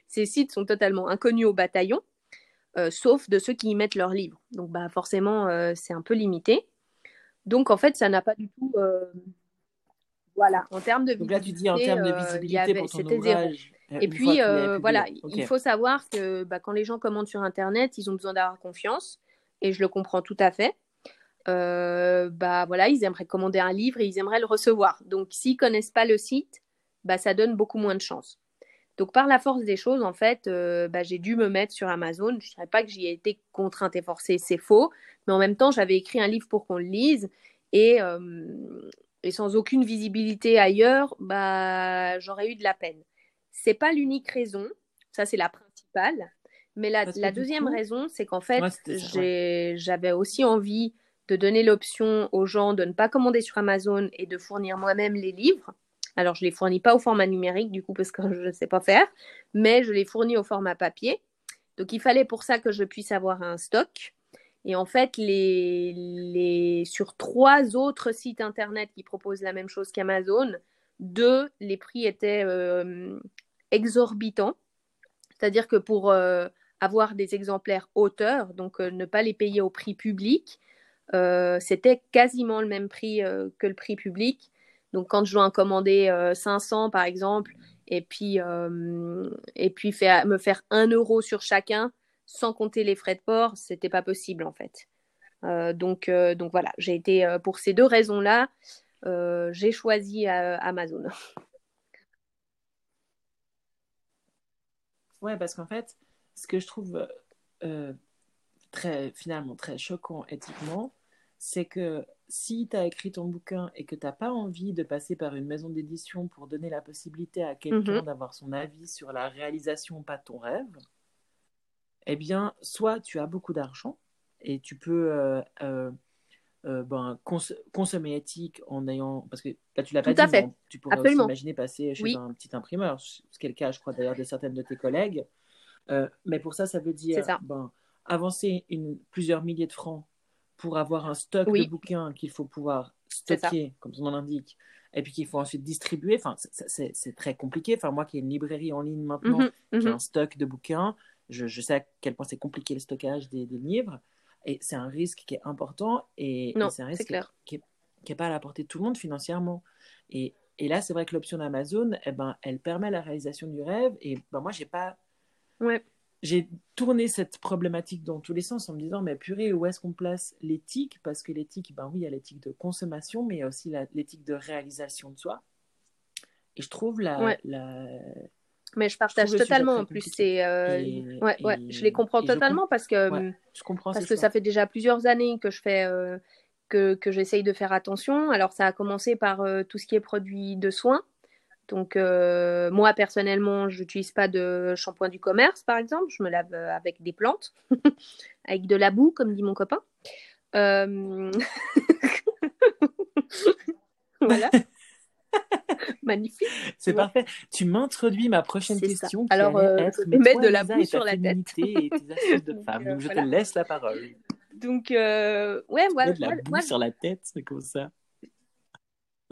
Speaker 2: Ces sites sont totalement inconnus au bataillon, euh, sauf de ceux qui y mettent leurs livres. Donc, bah, forcément, c'est un peu limité. Donc, en fait, ça n'a pas du tout. Voilà, en termes de
Speaker 1: Donc là, tu dis en
Speaker 2: visibilité,
Speaker 1: termes de visibilité
Speaker 2: avait-
Speaker 1: pour ton
Speaker 2: c'était zéro.
Speaker 1: ouvrage.
Speaker 2: Et puis, voilà, il faut savoir que bah, quand les gens commandent sur Internet, ils ont besoin d'avoir confiance, et je le comprends tout à fait. Euh, bah voilà, ils aimeraient commander un livre et ils aimeraient le recevoir. Donc, s'ils connaissent pas le site, bah ça donne beaucoup moins de chance. Donc, par la force des choses, en fait, euh, bah, j'ai dû me mettre sur Amazon. Je ne dirais pas que j'y ai été contrainte et forcée, c'est faux. Mais en même temps, j'avais écrit un livre pour qu'on le lise. Et, euh, et sans aucune visibilité ailleurs, bah, j'aurais eu de la peine. C'est pas l'unique raison. Ça, c'est la principale. Mais la, la deuxième raison, c'est qu'en fait, j'avais aussi envie de donner l'option aux gens de ne pas commander sur Amazon et de fournir moi-même les livres. Alors, je ne les fournis pas au format numérique, du coup, parce que je ne sais pas faire, mais je les fournis au format papier. Donc, il fallait pour ça que je puisse avoir un stock. Et en fait, les, les... sur trois autres sites internet qui proposent la même chose qu'Amazon, deux, les prix étaient euh, exorbitants. C'est-à-dire que pour euh, avoir des exemplaires auteurs, donc euh, ne pas les payer au prix public, c'était quasiment le même prix que le prix public. Donc quand je dois en commander 500 par exemple, et puis, et puis me faire 1 euro sur chacun, sans compter les frais de port, c'était pas possible en fait. Euh, donc, euh, donc voilà, j'ai été euh, pour ces deux raisons-là, j'ai choisi Amazon.
Speaker 1: Ouais, parce qu'en fait, ce que je trouve très finalement très choquant éthiquement, c'est que si tu as écrit ton bouquin et que tu n'as pas envie de passer par une maison d'édition pour donner la possibilité à quelqu'un mhm. d'avoir son avis sur la réalisation pas de ton rêve, eh bien, soit tu as beaucoup d'argent et tu peux euh, euh, euh, ben, consommer éthique en ayant. Parce que là, tu l'as pas dit, tu pourrais aussi imaginer passer chez un petit imprimeur, ce qui est le cas, je crois, d'ailleurs, de certaines de tes collègues. Mais pour ça, ça veut dire Ben, avancer une, plusieurs milliers de francs pour avoir un stock de bouquins qu'il faut pouvoir stocker, comme son nom l'indique, et puis qu'il faut ensuite distribuer. Enfin, c'est très compliqué. Enfin, moi qui ai une librairie en ligne maintenant, mhm, qui a un stock de bouquins, je, sais à quel point c'est compliqué le stockage des, livres. Et c'est un risque qui est important et, c'est un risque qui n'est pas à la portée de tout le monde financièrement. Et, et là, c'est vrai que l'option d'Amazon, eh ben, elle permet la réalisation du rêve. Et ben, moi, j'ai pas.
Speaker 2: Ouais.
Speaker 1: J'ai tourné cette problématique dans tous les sens en me disant, mais purée, où est-ce qu'on place l'éthique? Parce que l'éthique, ben oui, il y a l'éthique de consommation, mais il y a aussi l'éthique de réalisation de soi. Et je trouve la, la,
Speaker 2: mais je partage totalement en plus. C'est, euh, ouais, ouais, je les comprends totalement parce que,
Speaker 1: je comprends,
Speaker 2: parce que ça fait déjà plusieurs années que je fais, euh, que, que j'essaye de faire attention. Alors, ça a commencé par euh, tout ce qui est produit de soins. Donc, moi, personnellement, je n'utilise pas de shampoing du commerce, par exemple. Je me lave avec des plantes, avec de la boue, comme dit mon copain. voilà. Magnifique.
Speaker 1: C'est parfait. Tu m'introduis ma prochaine question.
Speaker 2: Qui Alors, euh, être, de la boue sur la tête.
Speaker 1: et tes astuces de femme. Donc, je te laisse la parole.
Speaker 2: Donc, euh, ouais, voilà.
Speaker 1: de la boue sur la tête, c'est comme ça.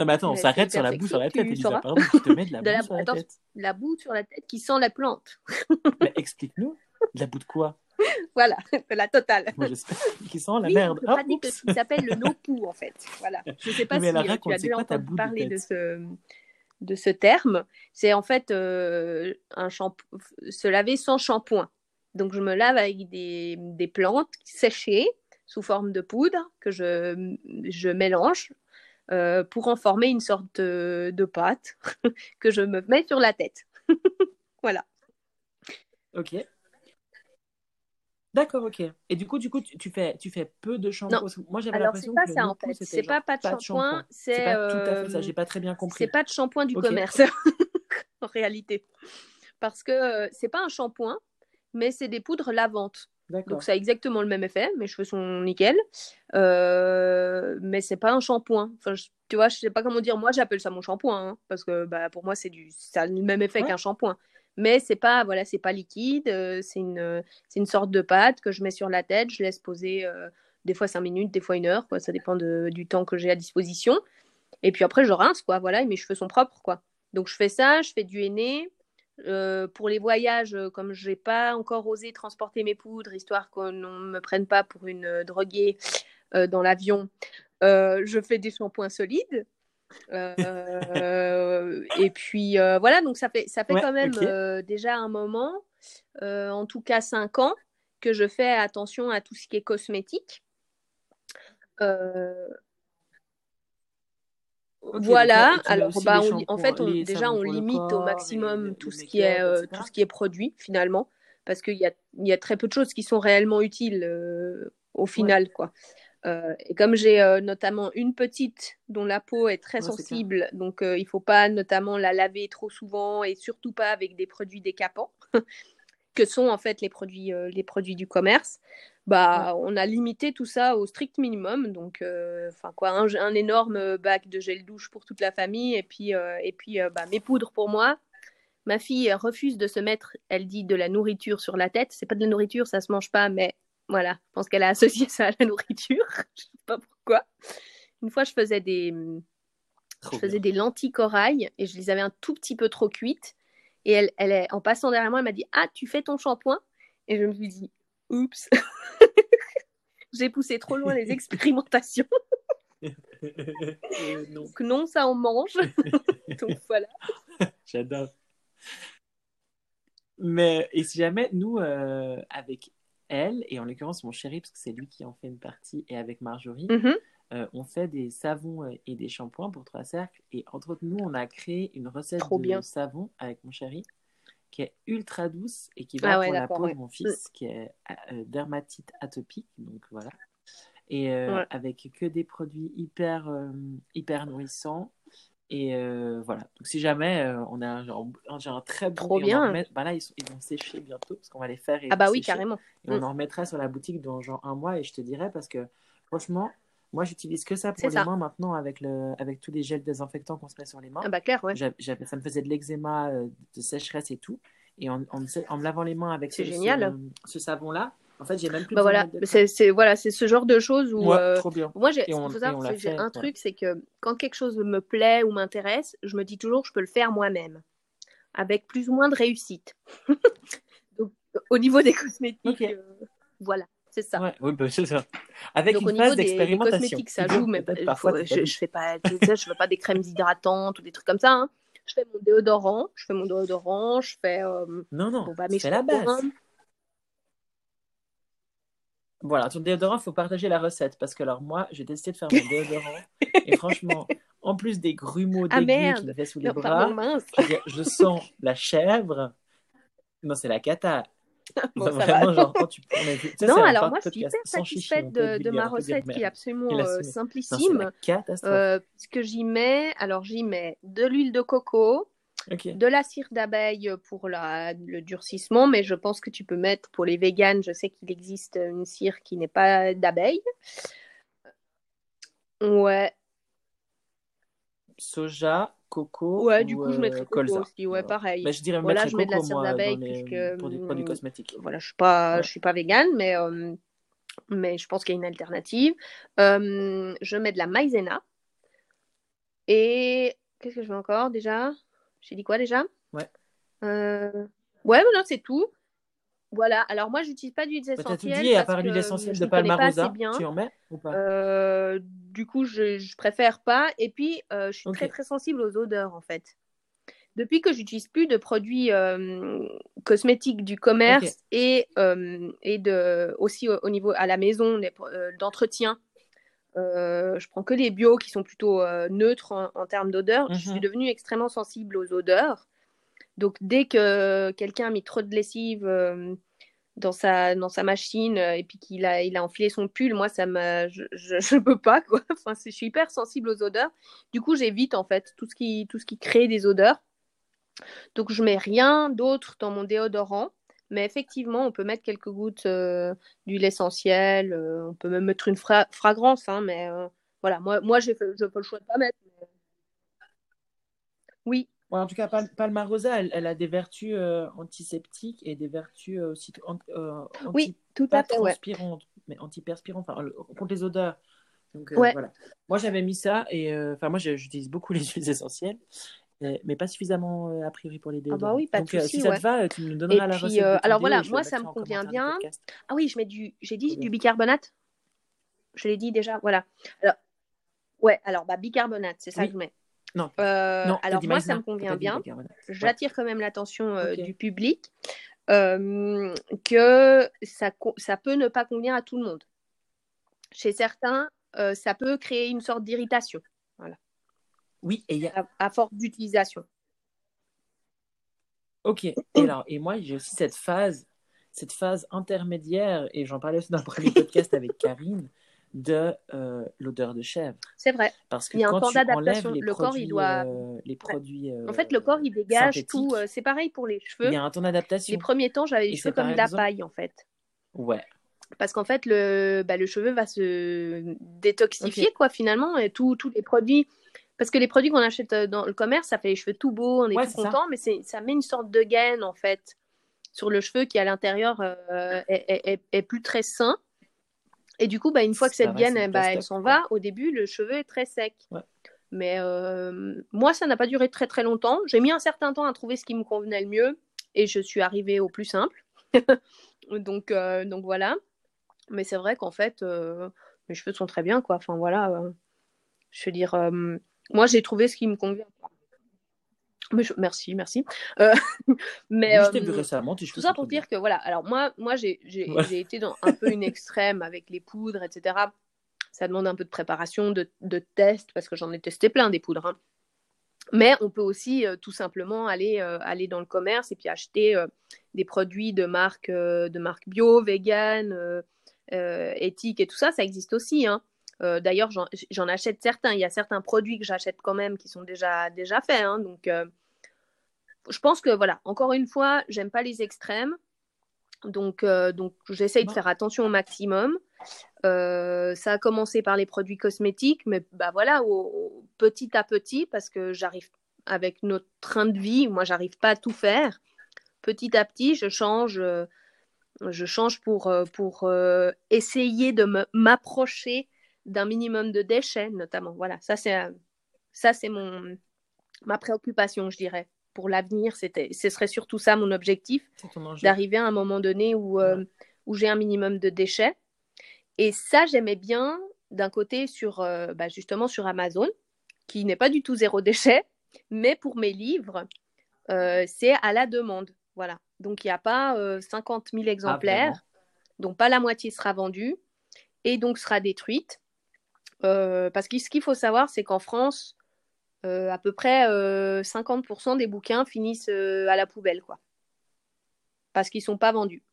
Speaker 1: Non, mais attends, on s'arrête sur la boue sur la tête, Elisa. Pardon, tu te mets de la boue sur la tête.
Speaker 2: La boue sur la tête qui sent la plante.
Speaker 1: mais explique-nous. De la boue de quoi?
Speaker 2: Voilà, la totale.
Speaker 1: Moi, j'espère qu'ils sent la merde.
Speaker 2: Oh, pratique qui s'appelle le no-pou, en fait. Voilà. Je ne sais pas si euh, tu as déjà entendu parler de, ce, de ce terme. C'est en fait euh, un se laver sans shampoing. Donc, je me lave avec des, des plantes séchées sous forme de poudre que je, je mélange euh, pour en former une sorte de, de pâte que je me mets sur la tête. voilà.
Speaker 1: Ok. D'accord, ok. Et du coup, du coup, tu, fais, tu fais peu de shampoing. Moi, j'avais l'impression que
Speaker 2: ça, en fait. C'est pas pas de shampoing, c'est pas
Speaker 1: tout à fait ça. J'ai pas très bien compris.
Speaker 2: C'est pas de shampoing du commerce en réalité, parce que euh, c'est pas un shampoing, mais c'est des poudres lavantes. Donc ça a exactement le même effet. Mes cheveux sont nickel, euh, mais c'est pas un shampoing. Enfin, tu vois, je sais pas comment dire. Moi, j'appelle ça mon shampoing hein, parce que bah, pour moi, c'est du, ça a le même effet qu'un shampoing. Mais c'est pas voilà c'est pas liquide euh, c'est une c'est une sorte de pâte que je mets sur la tête. Je laisse poser euh, des fois cinq minutes des fois une heure quoi. Ça dépend du temps que j'ai à disposition. Et puis après je rince quoi. Voilà et mes cheveux sont propres quoi. Donc je fais ça je fais du henné euh, pour les voyages comme j'ai pas encore osé transporter mes poudres histoire qu'on ne me prenne pas pour une droguée dans l'avion je fais des shampoings solides euh, et puis euh, voilà, donc ça fait, ça fait quand même euh, déjà un moment, en tout cas cinq ans, que je fais attention à tout ce qui est cosmétique. Voilà, alors bah, en fait, on, déjà on limite au maximum tout, ce qui est, euh, tout ce qui est produit finalement, parce qu'il y a, y a très peu de choses qui sont réellement utiles euh, au final. quoi. Euh, et comme j'ai notamment une petite dont la peau est très sensible, donc il ne faut pas notamment la laver trop souvent et surtout pas avec des produits décapants, que sont en fait les produits, les produits du commerce bah, on a limité tout ça au strict minimum. Donc, euh, enfin quoi, un, énorme bac de gel douche pour toute la famille et puis, euh, et puis euh, bah, mes poudres pour moi. Ma fille refuse de se mettre, elle dit, de la nourriture sur la tête. C'est pas de la nourriture, ça se mange pas, mais voilà, je pense qu'elle a associé ça à la nourriture. je sais pas pourquoi. Une fois, je faisais des, je faisais des lentilles corail et je les avais un tout petit peu trop cuites. Et elle, elle est, en passant derrière moi, elle m'a dit Ah, tu fais ton shampoing? Et je me suis dit Oups J'ai poussé trop loin les expérimentations. Euh, Donc non, ça on mange. Donc voilà.
Speaker 1: J'adore. Mais et si jamais nous, euh, avec elle, et en l'occurrence mon chéri, parce que c'est lui qui en fait une partie, et avec Marjorie, mm-hmm. euh, on fait des savons et des shampoings pour trois cercles. Et entre autres, nous, on a créé une recette de savon avec mon chéri qui est ultra douce et qui va ah pour la peau de mon fils, qui est euh, dermatite atopique. Donc voilà. Et euh, avec que des produits hyper, euh, hyper nourrissants. Et voilà. Donc si jamais on a un, genre, un très bon.
Speaker 2: Trop bien.
Speaker 1: bah là, ils, ils, vont sécher bientôt parce qu'on va les faire. Et
Speaker 2: ah bah oui, carrément.
Speaker 1: Et on mm. en remettra sur la boutique dans genre un mois et je te dirai parce que franchement, moi, j'utilise que ça pour les mains maintenant avec, le, avec tous les gels désinfectants qu'on se met sur les mains.
Speaker 2: Ah bah clair, ouais.
Speaker 1: ça me faisait de l'eczéma, de sécheresse et tout. Et en, en, en, me lavant les mains avec
Speaker 2: ce,
Speaker 1: savon-là, en fait, j'ai même plus
Speaker 2: bah voilà, c'est voilà, c'est ce genre de choses où
Speaker 1: euh, trop bien.
Speaker 2: moi j'ai un truc, c'est que quand quelque chose me plaît ou m'intéresse, je me dis toujours je peux le faire moi-même, avec plus ou moins de réussite. Donc, au niveau des cosmétiques, euh, voilà. C'est ça.
Speaker 1: oui, bah, c'est ça. Avec Donc, une phase d'expérimentation.
Speaker 2: cosmétiques, ça joue, mais parfois, je, je fais pas, je fais pas des crèmes hydratantes ou des trucs comme ça. Hein je fais mon déodorant, je fais mon déodorant, je fais. Euh,
Speaker 1: non, non, c'est la base. Voilà, ton déodorant, il faut partager la recette parce que alors moi, j'ai décidé de faire mon déodorant et franchement, en plus des grumeaux ah, dégueux qu'il avait sous les bras, je sens la chèvre. Non, c'est la cata.
Speaker 2: bon, non, alors moi, je suis hyper satisfaite de, ma recette qui est absolument euh, simplissime. Euh, ce que j'y mets, alors j'y mets de l'huile de coco, de la cire d'abeille pour la, le durcissement, mais je pense que tu peux mettre pour les véganes, je sais qu'il existe une cire qui n'est pas d'abeille. Ouais.
Speaker 1: Soja, coco
Speaker 2: Ouais, du coup, je mettrais coco aussi. Ouais, pareil.
Speaker 1: Mais je dirais
Speaker 2: voilà,
Speaker 1: je
Speaker 2: mets de la cire d'abeille
Speaker 1: pour des produits cosmétiques.
Speaker 2: Voilà, je suis pas, je suis pas végane, mais euh, mais je pense qu'il y a une alternative. Euh, je mets de la maïzena et qu'est-ce que je mets encore déjà? J'ai dit quoi déjà?
Speaker 1: Ouais.
Speaker 2: Euh... Ouais, voilà, c'est tout. Voilà, alors moi, j'utilise pas d'huile essentielle.
Speaker 1: Tu dit, à part l'huile essentielle de Palmarosa, tu en mets ou pas?
Speaker 2: Euh, Du coup, je, je, préfère pas. Et puis, euh, je suis très très sensible aux odeurs en fait. Depuis que j'utilise plus de produits euh, cosmétiques du commerce et, et de, aussi au, niveau à la maison d'entretien, je prends que les bio qui sont plutôt neutres en, termes d'odeur. Je mhm. suis devenue extrêmement sensible aux odeurs. Donc dès que quelqu'un a mis trop de lessive euh, dans sa dans sa machine euh, et puis qu'il a il a enfilé son pull, moi ça me je, je, peux pas quoi. Enfin je suis hyper sensible aux odeurs. Du coup j'évite en fait tout ce qui tout ce qui crée des odeurs. Donc je mets rien d'autre dans mon déodorant. Mais effectivement, on peut mettre quelques gouttes euh, d'huile essentielle, on peut même mettre une fragrance, hein, mais voilà, moi, moi j'ai je peux le choix de pas mettre. Oui,
Speaker 1: en tout cas, Palmarosa, elle, elle a des vertus euh, antiseptiques et des vertus euh, aussi
Speaker 2: euh, oui, tout à fait,
Speaker 1: mais antiperspirantes, enfin, contre les odeurs. Donc, voilà. Moi, j'avais mis ça et enfin, moi, j'utilise beaucoup les huiles essentielles. Mais pas suffisamment a priori pour les déodorants.
Speaker 2: Ah bah oui, pas
Speaker 1: Donc,
Speaker 2: de souci,
Speaker 1: si ça te va, tu me donneras la recette.
Speaker 2: alors voilà, moi ça me convient bien. Ah oui, je mets du, j'ai dit du bicarbonate. Je l'ai dit déjà, voilà. Alors, ouais, alors bah bicarbonate, c'est ça que je mets.
Speaker 1: Non.
Speaker 2: Euh, alors moi, ça me convient bien. J'attire quand même l'attention euh, du public euh, que ça, ça peut ne pas convenir à tout le monde. Chez certains, ça peut créer une sorte d'irritation. Voilà.
Speaker 1: Oui, et y a...
Speaker 2: à, à force d'utilisation.
Speaker 1: Ok, et, alors, et moi, j'ai aussi cette phase, cette phase intermédiaire, et j'en parlais aussi dans le premier podcast avec Karine, de euh, l'odeur de chèvre.
Speaker 2: C'est vrai.
Speaker 1: Parce que
Speaker 2: Il y a un
Speaker 1: quand
Speaker 2: temps
Speaker 1: tu enlèves
Speaker 2: d'adaptation.
Speaker 1: les
Speaker 2: Le corps, il doit-
Speaker 1: euh, les produits euh,
Speaker 2: En fait, le corps, il dégage tout. c'est pareil pour les
Speaker 1: il
Speaker 2: cheveux.
Speaker 1: y a un temps d'adaptation.
Speaker 2: Les premiers temps, j'avais les cheveux comme de la paille, en fait.
Speaker 1: Ouais.
Speaker 2: Parce qu'en fait, le, bah, le cheveu va se détoxifier, quoi, finalement. Et tous les produits. Parce que les produits qu'on achète dans le commerce, ça fait les cheveux tout beaux, on est
Speaker 1: Ouais,
Speaker 2: tout
Speaker 1: ça.
Speaker 2: content, mais ça met une sorte de gaine, en fait, sur le cheveu qui, à l'intérieur, euh, est, est- est- est plus très sain. Et du coup, bah, une fois que
Speaker 1: C'est
Speaker 2: cette gaine, bah, elle
Speaker 1: plastoc,
Speaker 2: s'en va, au début, le cheveu est très sec.
Speaker 1: Ouais.
Speaker 2: Mais euh, moi, ça n'a pas duré très très longtemps. J'ai mis un certain temps à trouver ce qui me convenait le mieux et je suis arrivée au plus simple. donc, euh, donc voilà. Mais c'est vrai qu'en fait, euh, mes cheveux sont très bien, quoi. Enfin voilà. je veux dire, moi, j'ai trouvé ce qui me convient. Mais je- Merci, merci. Euh, mais
Speaker 1: Oui, je t'ai
Speaker 2: euh,
Speaker 1: vu récemment,
Speaker 2: tout ça pour
Speaker 1: bien.
Speaker 2: dire que voilà, alors moi, moi j'ai
Speaker 1: Ouais.
Speaker 2: été dans un peu une extrême avec les poudres, etc. Ça demande un peu de préparation, de, de test, parce que j'en ai testé plein des poudres. hein. Mais on peut aussi euh, tout simplement aller, euh, aller dans le commerce et puis acheter euh, des produits de marque, de marque bio, vegan, éthique et tout ça, ça existe aussi. hein. Euh, D'ailleurs, j'en achète certains. Il y a certains produits que j'achète quand même qui sont déjà, déjà faits. hein. Donc, euh, je pense que voilà, encore une fois, j'aime pas les extrêmes. Donc, euh, donc j'essaye de faire attention au maximum. Euh, ça a commencé par les produits cosmétiques, mais bah voilà, au- au- petit à petit, parce que j'arrive avec notre train de vie, moi j'arrive pas à tout faire. Petit à petit, je change, euh, je change pour, pour essayer de m'approcher d'un minimum de déchets, notamment. Voilà, ça c'est ça c'est mon ma préoccupation, je dirais. Pour l'avenir, c'était, ce serait surtout ça mon objectif d'arriver à un moment donné où, euh, où j'ai un minimum de déchets. Et ça, j'aimais bien d'un côté sur euh, bah, justement sur Amazon, qui n'est pas du tout zéro déchet, mais pour mes livres, euh, c'est à la demande. Voilà. Donc il n'y a pas euh, 50 000 exemplaires,
Speaker 1: vraiment
Speaker 2: donc pas la moitié sera vendue et donc sera détruite. Euh, parce que ce qu'il faut savoir, c'est qu'en France, euh, à peu près euh, 50% des bouquins finissent euh, à la poubelle, quoi. Parce qu'ils sont pas vendus.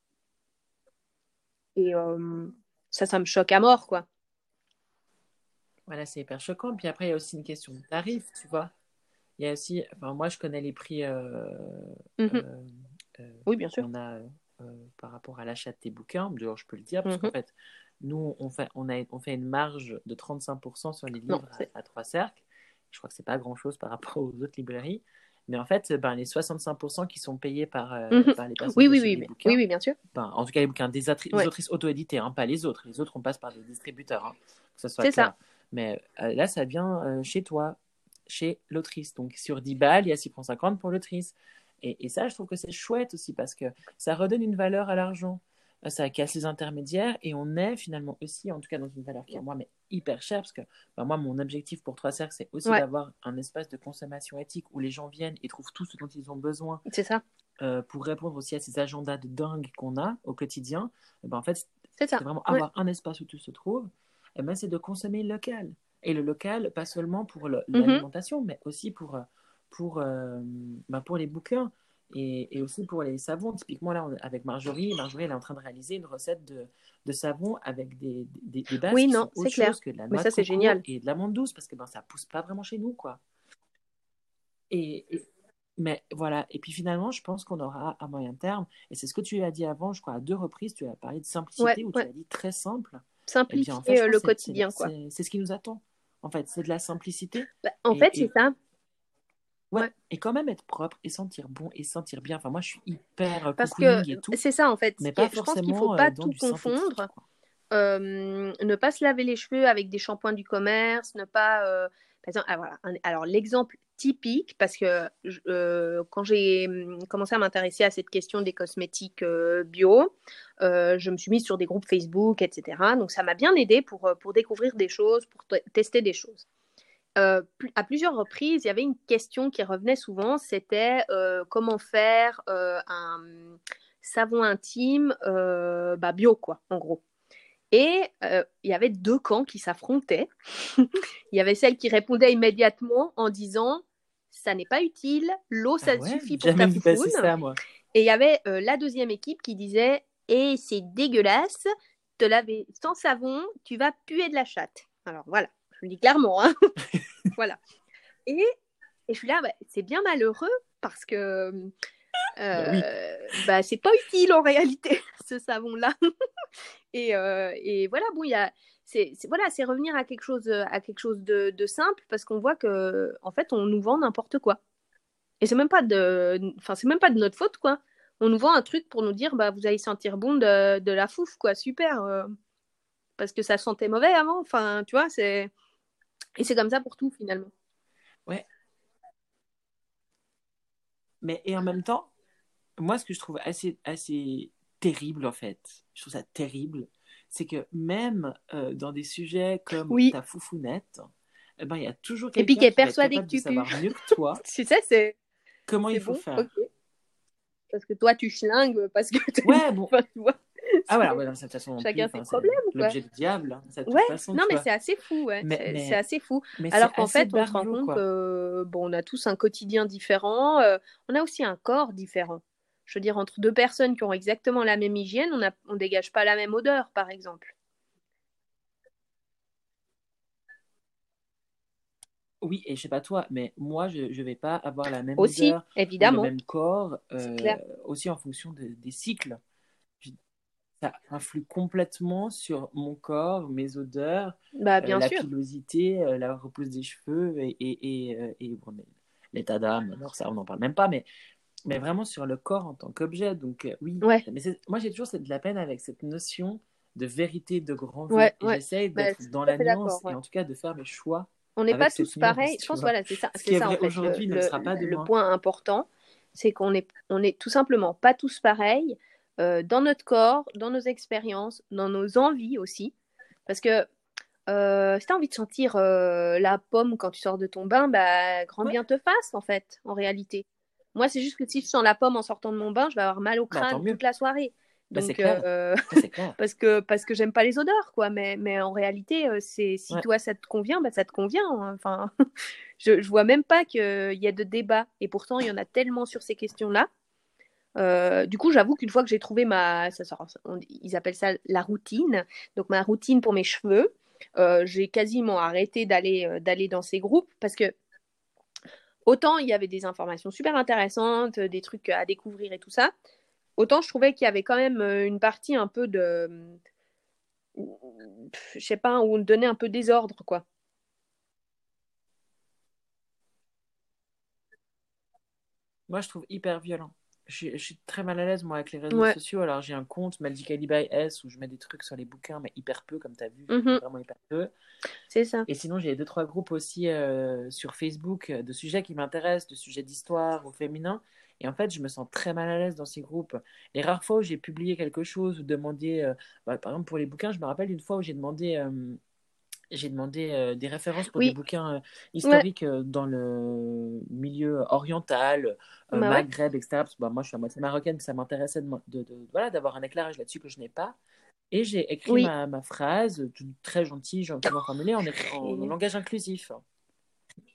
Speaker 2: Et euh, ça, ça me choque à mort, quoi.
Speaker 1: Voilà, c'est hyper choquant. Puis après, il y a aussi une question de tarif, tu vois. Il y a aussi, enfin, moi, je connais les prix euh,
Speaker 2: Mhm.
Speaker 1: euh, euh,
Speaker 2: Oui, bien sûr.
Speaker 1: qu'on a euh, par rapport à l'achat de tes bouquins. Je peux le dire, parce qu'en
Speaker 2: Mhm.
Speaker 1: fait, nous, on fait, on, a, on fait une marge de 35% sur les livres à, à trois cercles. Je crois que c'est pas grand-chose par rapport aux autres librairies. Mais en fait, ben, les 65% qui sont payés par, euh,
Speaker 2: Mhm.
Speaker 1: par les personnes
Speaker 2: Oui, oui, oui,
Speaker 1: les
Speaker 2: mais-
Speaker 1: bouquins,
Speaker 2: oui, oui, bien sûr.
Speaker 1: ben, en tout cas les bouquins des,
Speaker 2: Ouais.
Speaker 1: autrices auto-éditées, hein, pas les autres. Les autres, on passe par des distributeurs, hein, que ce soit
Speaker 2: C'est
Speaker 1: clair.
Speaker 2: ça.
Speaker 1: Mais euh, là, ça vient euh, chez toi, chez l'autrice. Donc sur 10 balles, il y a 6 francs 50 pour l'autrice. Et, et ça, je trouve que c'est chouette aussi parce que ça redonne une valeur à l'argent. Euh, Ça casse les intermédiaires et on est finalement aussi, en tout cas dans une valeur qui est moi, mais hyper chère parce que ben, moi, mon objectif pour Trois Cercles, c'est aussi
Speaker 2: Ouais.
Speaker 1: d'avoir un espace de consommation éthique où les gens viennent et trouvent tout ce dont ils ont besoin
Speaker 2: C'est ça.
Speaker 1: euh, pour répondre aussi à ces agendas de dingue qu'on a au quotidien. Et ben, en fait,
Speaker 2: C'est
Speaker 1: vraiment
Speaker 2: Ouais.
Speaker 1: avoir un espace où tout se trouve, et ben, c'est de consommer local. Et le local, pas seulement pour
Speaker 2: Mhm.
Speaker 1: l'alimentation, mais aussi pour, euh, pour, euh, ben, pour les bouquins et, et aussi pour les savons. Typiquement, là, on- avec Marjorie, Marjorie, elle est en train de réaliser une recette de, de savon avec des, des, des bases
Speaker 2: Oui,
Speaker 1: qui
Speaker 2: non,
Speaker 1: sont autre
Speaker 2: clair.
Speaker 1: chose que de la
Speaker 2: Mais
Speaker 1: noix
Speaker 2: ça,
Speaker 1: de
Speaker 2: c'est
Speaker 1: coco
Speaker 2: génial.
Speaker 1: et de l'amande douce, parce que ben, ça pousse pas vraiment chez nous, quoi. Et, et- mais voilà, et puis finalement, je pense qu'on aura à moyen terme, et c'est ce que tu as dit avant, je crois, à deux reprises, tu as parlé de simplicité,
Speaker 2: Ouais, ouais.
Speaker 1: tu as dit très simple. Eh
Speaker 2: Simplifier
Speaker 1: bien, en fait, je
Speaker 2: euh, le quotidien,
Speaker 1: c'est-
Speaker 2: quoi.
Speaker 1: c'est- C'est ce qui nous attend. En fait, c'est de la simplicité.
Speaker 2: Bah, en
Speaker 1: Et-
Speaker 2: fait,
Speaker 1: et-
Speaker 2: c'est ça.
Speaker 1: Ouais. Et quand même être propre et sentir bon et sentir bien. Enfin, moi, je suis hyper euh,
Speaker 2: Parce que
Speaker 1: et tout,
Speaker 2: c'est ça, en fait.
Speaker 1: mais pas
Speaker 2: Je pense qu'il
Speaker 1: forcément
Speaker 2: faut
Speaker 1: euh,
Speaker 2: pas
Speaker 1: dans
Speaker 2: tout confondre. Euh, ne pas se laver les cheveux avec des shampoings du commerce, ne pas. euh, par exemple, ah, voilà. Un- Alors, l'exemple typique, parce que euh, quand j'ai hum, commencé à m'intéresser à cette question des cosmétiques euh, bio, euh, je me suis mise sur des groupes Facebook, etc. Donc, ça m'a bien aidé pour, euh, pour découvrir des choses, pour te- tester des choses. Euh, à plusieurs reprises, il y avait une question qui revenait souvent, c'était euh, comment faire euh, un savon intime bah, bio, quoi, en gros. Et il y avait deux camps qui s'affrontaient. il y avait celle qui répondait immédiatement en disant ça n'est pas utile, l'eau ça
Speaker 1: Ah ouais,
Speaker 2: suffit pour ta foufoune.
Speaker 1: ça, moi.
Speaker 2: Et il y avait la deuxième équipe qui disait et c'est dégueulasse, te laver sans savon, tu vas puer de la chatte. Alors voilà, je le dis clairement. hein. voilà. Et, et je suis là, bah, c'est bien malheureux parce que euh,
Speaker 1: Bah oui.
Speaker 2: bah, c'est pas utile en réalité, ce savon-là. et, euh, et voilà, bon, il y a. C'est c'est- voilà, c'est revenir à quelque chose, à quelque chose de, de simple parce qu'on voit que en fait, on nous vend n'importe quoi. Et c'est même pas de, enfin, c'est même pas de notre faute, quoi. On nous vend un truc pour nous dire, bah, vous allez sentir bon de, de la fouf, quoi. Super. euh, parce que ça sentait mauvais avant. Enfin, tu vois, c'est. Et c'est comme ça pour tout, finalement.
Speaker 1: Ouais. Mais et en même temps, moi, ce que je trouve assez, assez terrible, en fait, je trouve ça terrible, c'est que même euh, dans des sujets comme
Speaker 2: Oui.
Speaker 1: ta foufounette, eh ben, il y a toujours quelqu'un
Speaker 2: qui est persuadé que tu pues.
Speaker 1: mieux que toi
Speaker 2: Tu sais, c'est
Speaker 1: comment
Speaker 2: c'est
Speaker 1: il faut
Speaker 2: bon.
Speaker 1: faire.
Speaker 2: Ok. Parce que toi, tu schlingues, parce que.
Speaker 1: Ouais, bon.
Speaker 2: Enfin, tu vois.
Speaker 1: Ah voilà, ouais, de toute façon,
Speaker 2: Chacun ses problèmes, quoi.
Speaker 1: L'objet du diable, hein,
Speaker 2: Ouais,
Speaker 1: façon,
Speaker 2: non, mais c'est assez fou, ouais.
Speaker 1: Mais-
Speaker 2: C'est
Speaker 1: mais-
Speaker 2: c'est assez fou.
Speaker 1: Mais
Speaker 2: Alors qu'en fait, on se rend compte que bon, on a tous un quotidien différent, euh, on a aussi un corps différent. Je veux dire, entre deux personnes qui ont exactement la même hygiène, on on dégage pas la même odeur, par exemple.
Speaker 1: Oui, et je sais pas toi, mais moi, je je vais pas avoir la même
Speaker 2: Aussi,
Speaker 1: odeur ou le
Speaker 2: évidemment,
Speaker 1: même corps, euh, aussi en fonction de- des cycles. Ça influe complètement sur mon corps, mes odeurs,
Speaker 2: Bah,
Speaker 1: euh,
Speaker 2: bien
Speaker 1: la
Speaker 2: sûr.
Speaker 1: pilosité, euh, la repousse des cheveux et, et, et, euh, et bon, l'état d'âme. Alors ça, on n'en parle même pas, mais, mais vraiment sur le corps en tant qu'objet. Donc euh, oui,
Speaker 2: Ouais,
Speaker 1: mais moi j'ai toujours cette- de la peine avec cette notion de vérité de grand V.
Speaker 2: ouais,
Speaker 1: j'essaye
Speaker 2: Bah,
Speaker 1: d'être dans la nuance et en tout cas de faire mes choix
Speaker 2: On n'est pas tous pareils. Je pense, voilà, c'est ça,
Speaker 1: Ce qui est
Speaker 2: en
Speaker 1: vrai
Speaker 2: fait.
Speaker 1: Aujourd'hui ne le sera pas
Speaker 2: le point important, c'est qu'on est, on est tout simplement pas tous pareils euh, dans notre corps, dans nos expériences, dans nos envies aussi. Parce que euh, si tu as envie de sentir euh, la pomme quand tu sors de ton bain, bah, grand
Speaker 1: Ouais.
Speaker 2: bien te fasse en fait, en réalité. Moi, c'est juste que si je sens la pomme en sortant de mon bain, je vais avoir mal au
Speaker 1: Bah,
Speaker 2: crâne toute la soirée.
Speaker 1: Bah,
Speaker 2: Donc,
Speaker 1: clair.
Speaker 2: euh,
Speaker 1: clair.
Speaker 2: parce que parce que j'aime pas les odeurs quoi mais mais en réalité c'est si
Speaker 1: Ouais.
Speaker 2: toi ça te convient bah ça te convient hein. enfin je je vois même pas qu'il y a de débat et pourtant il y en a tellement sur ces questions là du coup j'avoue qu'une fois que j'ai trouvé ma ils appellent ça la routine donc ma routine pour mes cheveux euh, j'ai quasiment arrêté d'aller euh, d'aller dans ces groupes parce que autant il y avait des informations super intéressantes des trucs à découvrir et tout ça autant je trouvais qu'il y avait quand même euh, une partie un peu de je sais pas où on donnait un peu désordre quoi
Speaker 1: Moi, je trouve hyper violent. Je, suis- je suis très mal à l'aise, moi, avec les réseaux
Speaker 2: ouais
Speaker 1: sociaux. Alors, j'ai un compte Magically by S où je mets des trucs sur les bouquins, mais hyper peu, comme tu as vu.
Speaker 2: Mhm.
Speaker 1: Vraiment hyper peu.
Speaker 2: c'est ça
Speaker 1: Et sinon, j'ai deux, trois groupes aussi euh, sur Facebook euh, de sujets qui m'intéressent, de sujets d'histoire ou féminin. Et en fait, je me sens très mal à l'aise dans ces groupes. Les rares fois où j'ai publié quelque chose ou demandé, euh, bah, par exemple pour les bouquins, je me rappelle une fois où j'ai demandé, euh, j'ai demandé euh, des références pour des bouquins euh,
Speaker 2: ouais
Speaker 1: historiques euh, dans le milieu oriental,
Speaker 2: bah ouais
Speaker 1: Maghreb, etc. Parce que bah, moi, je suis à moitié marocaine, ça m'intéressait de, de- de- voilà, d'avoir un éclairage là-dessus que je n'ai pas. Et j'ai écrit
Speaker 2: oui
Speaker 1: ma, ma phrase, très gentille, gentiment formulée, en, en, en langage inclusif.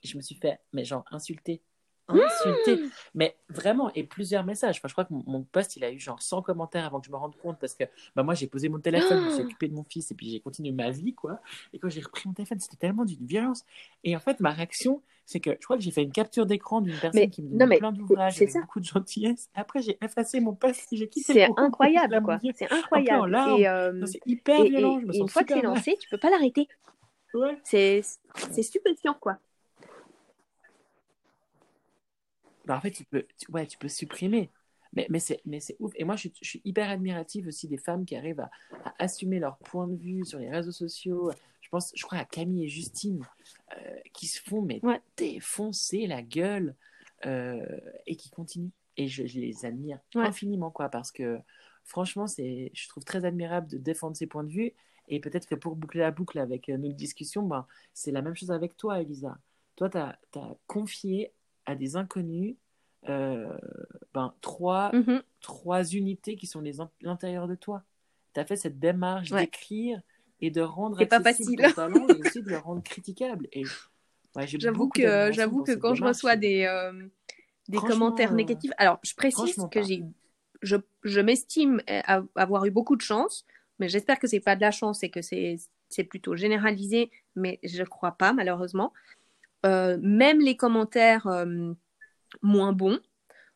Speaker 1: Et je me suis fait, mais genre, insulter. Insulter. Mais vraiment, et plusieurs messages. Enfin, je crois que mon, post, il a eu genre 100 commentaires avant que je me rende compte parce que bah, moi, j'ai posé mon téléphone, je me suis occupé de mon fils et puis j'ai continué ma vie, quoi. Et quand j'ai repris mon téléphone, c'était tellement d'une violence. Et en fait, ma réaction, c'est que je crois que j'ai fait une capture d'écran d'une personne
Speaker 2: mais
Speaker 1: qui me
Speaker 2: mais
Speaker 1: plein d'ouvrages avec
Speaker 2: ça
Speaker 1: beaucoup de gentillesse. Après, j'ai effacé mon post et j'ai quitté
Speaker 2: c'est incroyable quoi c'est incroyable euh,
Speaker 1: C'est hyper
Speaker 2: et,
Speaker 1: violent,
Speaker 2: et,
Speaker 1: je me
Speaker 2: et une fois que c'est lancé tu peux pas l'arrêter
Speaker 1: Ouais.
Speaker 2: c'est stupéfiant quoi
Speaker 1: Bah, en fait, tu peux, tu- ouais, tu peux supprimer. Mais, mais c'est, mais c'est ouf. Et moi, je suis, je suis hyper admirative aussi des femmes qui arrivent à, à assumer leur point de vue sur les réseaux sociaux. Je pense, je crois à Camille et Justine, euh, qui se font mais
Speaker 2: ouais
Speaker 1: défoncer la gueule euh, et qui continuent. Et je, je les admire
Speaker 2: ouais
Speaker 1: infiniment, quoi, parce que franchement, c'est, je trouve très admirable de défendre ses points de vue. Et peut-être que pour boucler la boucle avec euh, notre discussion, ben, c'est la même chose avec toi, Elisa. Toi, tu as confié à des inconnus euh, ben, trois,
Speaker 2: Mhm.
Speaker 1: trois unités qui sont l'intérieur de toi. tu as fait cette démarche d'écrire et de rendre
Speaker 2: pas facile.
Speaker 1: ton talent et aussi de le rendre critiquable. Et
Speaker 2: j'avoue que j'avoue que quand je reçois des euh, des commentaires euh, négatifs, alors je précise que j'ai je, je m'estime avoir eu beaucoup de chance, mais j'espère que c'est pas de la chance et que c'est c'est plutôt généralisé, mais je crois pas malheureusement. Euh, même les commentaires moins bons,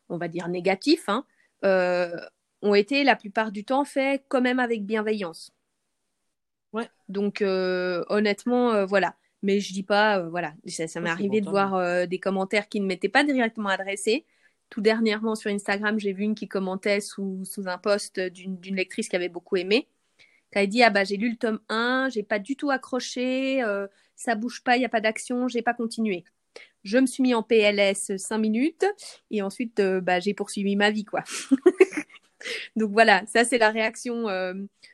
Speaker 2: on va dire négatifs, hein, ont été la plupart du temps faits quand même avec bienveillance.
Speaker 1: Ouais.
Speaker 2: Donc honnêtement, voilà. Mais je dis pas, euh, voilà, ça, m'est arrivé de voir euh, des commentaires qui ne m'étaient pas directement adressés. Tout dernièrement sur Instagram, j'ai vu une qui commentait sous, sous un post d'une lectrice qui avait beaucoup aimé. Qui a dit ah bah j'ai lu le tome 1, j'ai pas du tout accroché, euh, ça bouge pas, il y a pas d'action, j'ai pas continué. Je me suis mis en PLS 5 minutes et ensuite bah, j'ai poursuivi ma vie quoi. Donc voilà, ça c'est la réaction.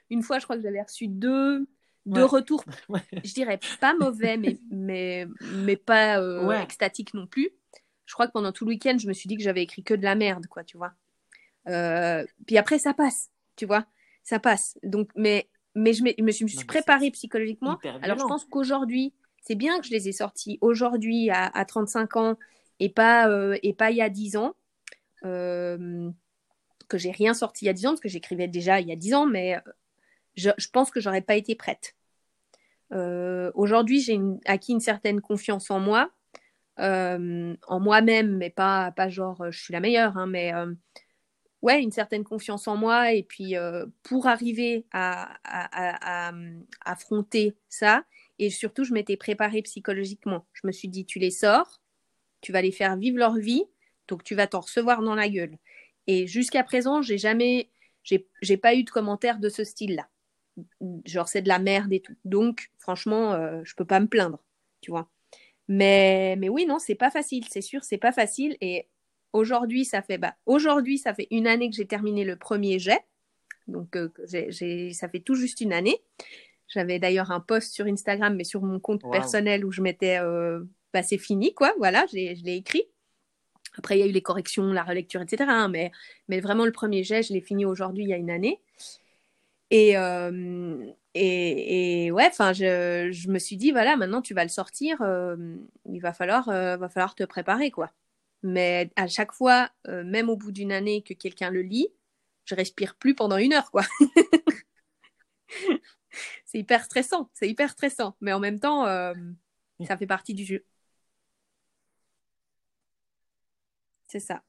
Speaker 2: une fois, je crois que j'avais reçu deux, de retour, je dirais pas mauvais, mais, mais, mais pas euh, extatique non plus. Je crois que pendant tout le week-end, je me suis dit que j'avais écrit que de la merde, quoi, tu vois. Euh, puis après, ça passe, tu vois, ça passe. Donc, mais, mais je, me, je me suis préparée psychologiquement. Alors, je pense qu'aujourd'hui, c'est bien que je les ai sortis aujourd'hui à, à 35 ans et pas, euh, et pas il y a 10 ans. que j'ai rien sorti il y a 10 ans, parce que j'écrivais déjà il y a 10 ans, mais je, je pense que j'aurais pas été prête. Euh, Aujourd'hui, j'ai acquis une certaine confiance en moi, euh, en moi-même, mais pas, pas genre je suis la meilleure, hein, mais euh, ouais, une certaine confiance en moi. Et puis euh, pour arriver à, à, affronter ça, et surtout, je m'étais préparée psychologiquement. Je me suis dit, tu les sors, tu vas les faire vivre leur vie, donc tu vas t'en recevoir dans la gueule. Et jusqu'à présent, j'ai jamais, j'ai pas eu de commentaires de ce style-là genre c'est de la merde et tout. Donc franchement, euh, je peux pas me plaindre, tu vois. Mais mais oui non, c'est pas facile, c'est sûr, c'est pas facile et aujourd'hui ça fait bah aujourd'hui ça fait une année que j'ai terminé le premier jet. Donc euh, ça fait tout juste une année. J'avais d'ailleurs un post sur Instagram mais sur mon compte personnel où je m'étais euh, bah c'est fini quoi, voilà, je l'ai écrit. Après, il y a eu les corrections, la relecture, etc. Hein, mais, mais vraiment, le premier jet, je l'ai fini aujourd'hui, il y a une année. Et, euh, et, et, ouais, enfin, je, je, me suis dit, voilà, maintenant tu vas le sortir, euh, il va falloir, euh, va falloir te préparer, quoi. Mais à chaque fois, même au bout d'une année que quelqu'un le lit, je respire plus pendant une heure, quoi. c'est hyper stressant, c'est hyper stressant. Mais en même temps, ça fait partie du jeu. C'est ça.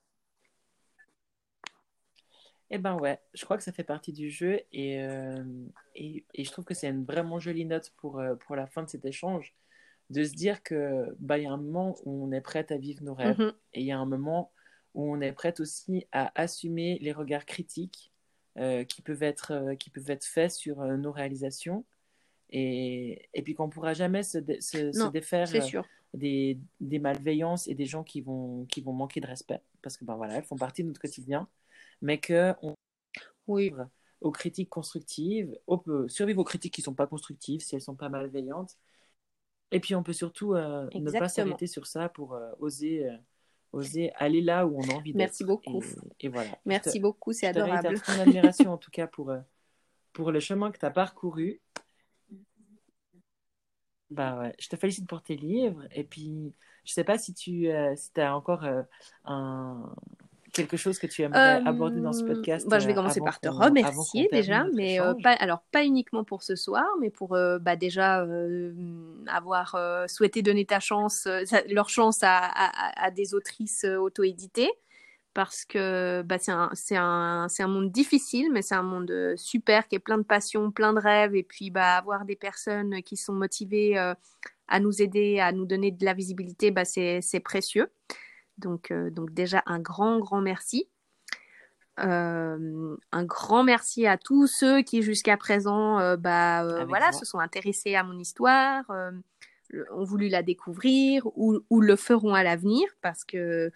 Speaker 1: Eh ben ouais, je crois que ça fait partie du jeu et, euh, et, et, je trouve que c'est une vraiment jolie note pour, euh, pour la fin de cet échange, de se dire que bah, y a un moment où on est prête à vivre nos rêves mhm. et il y a un moment où on est prête aussi à assumer les regards critiques euh, qui, peuvent être, qui peuvent être faits sur nos réalisations et, et puis qu'on ne pourra jamais se, se, défaire Des, des malveillances et des gens qui vont, qui vont manquer de respect parce que ben voilà, elles font partie de notre quotidien mais qu'on oui. aux critiques constructives, on peut survivre aux critiques qui ne sont pas constructives si elles ne sont pas malveillantes. Et puis on peut surtout euh, ne pas s'arrêter sur ça pour euh, oser, euh, oser aller là où on a envie d'être.
Speaker 2: Merci beaucoup. Et, voilà. Merci beaucoup, c'est adorable.
Speaker 1: Je admiration en tout cas pour, pour le chemin que tu as parcouru. Bah ouais, je te félicite pour tes livres. Et puis, je sais pas si tu si as encore un, quelque chose que tu aimerais aborder dans ce euh, podcast
Speaker 2: bah, Je vais euh, commencer par te remercier déjà, mais euh, pas, alors pas uniquement pour ce soir, mais pour bah, déjà avoir souhaité donner ta chance, leur chance à, à, des autrices auto-éditées. Parce que bah, c'est un, un, un, monde difficile, mais c'est un monde super qui est plein de passion, plein de rêves, et puis bah, avoir des personnes qui sont motivées à nous aider, à nous donner de la visibilité, bah, c'est précieux. Donc, euh, donc déjà, un grand, grand merci. Euh, un grand merci à tous ceux qui jusqu'à présent euh, bah, voilà, se sont intéressés à mon histoire, ont voulu la découvrir ou, ou le feront à l'avenir parce que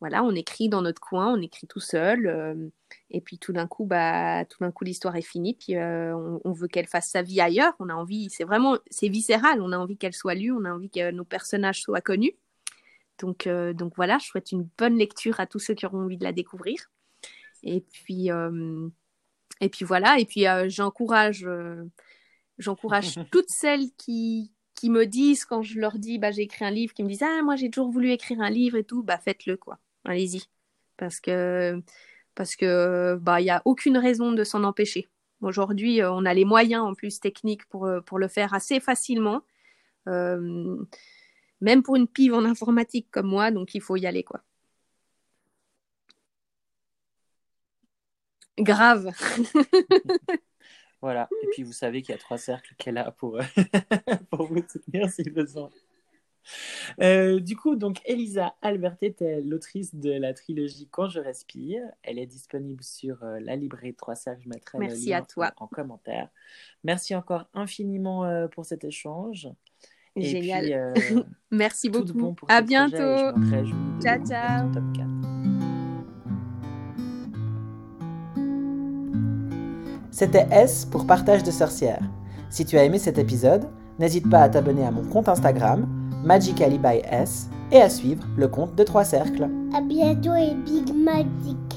Speaker 2: voilà, on écrit dans notre coin, on écrit tout seul, et puis tout d'un coup, bah, tout d'un coup, l'histoire est finie, puis on, on, veut qu'elle fasse sa vie ailleurs. On a envie, c'est vraiment, c'est viscéral. On a envie qu'elle soit lue, on a envie que nos personnages soient connus. Donc, euh, donc voilà, je souhaite une bonne lecture à tous ceux qui auront envie de la découvrir. Et puis, euh, et puis voilà, et puis j'encourage, j'encourage toutes celles qui, qui me disent quand je leur dis bah j'ai écrit un livre, qui me disent ah moi j'ai toujours voulu écrire un livre et tout, bah faites-le quoi, allez-y, parce que parce que bah il y a aucune raison de s'en empêcher. Aujourd'hui on a les moyens en plus techniques pour pour le faire assez facilement, euh, même pour une pive en informatique comme moi, donc il faut y aller quoi. Grave.
Speaker 1: Voilà. Et puis vous savez qu'il y a trois cercles qu'elle a pour, euh, pour vous soutenir si besoin. Euh, du coup, donc Elisa Albertet est l'autrice de la trilogie Quand je respire. Elle est disponible sur euh, la librairie Trois Cercles. Je mettrai
Speaker 2: Merci le lien à toi.
Speaker 1: en commentaire. Merci encore infiniment pour cet échange.
Speaker 2: Génial. Merci beaucoup. Bon à bientôt. ciao, ciao.
Speaker 1: C'était S pour Partage de sorcières. Si tu as aimé cet épisode, n'hésite pas à t'abonner à mon compte Instagram, Magically by S, et à suivre le compte de Trois Cercles.
Speaker 3: À bientôt et Big Magic.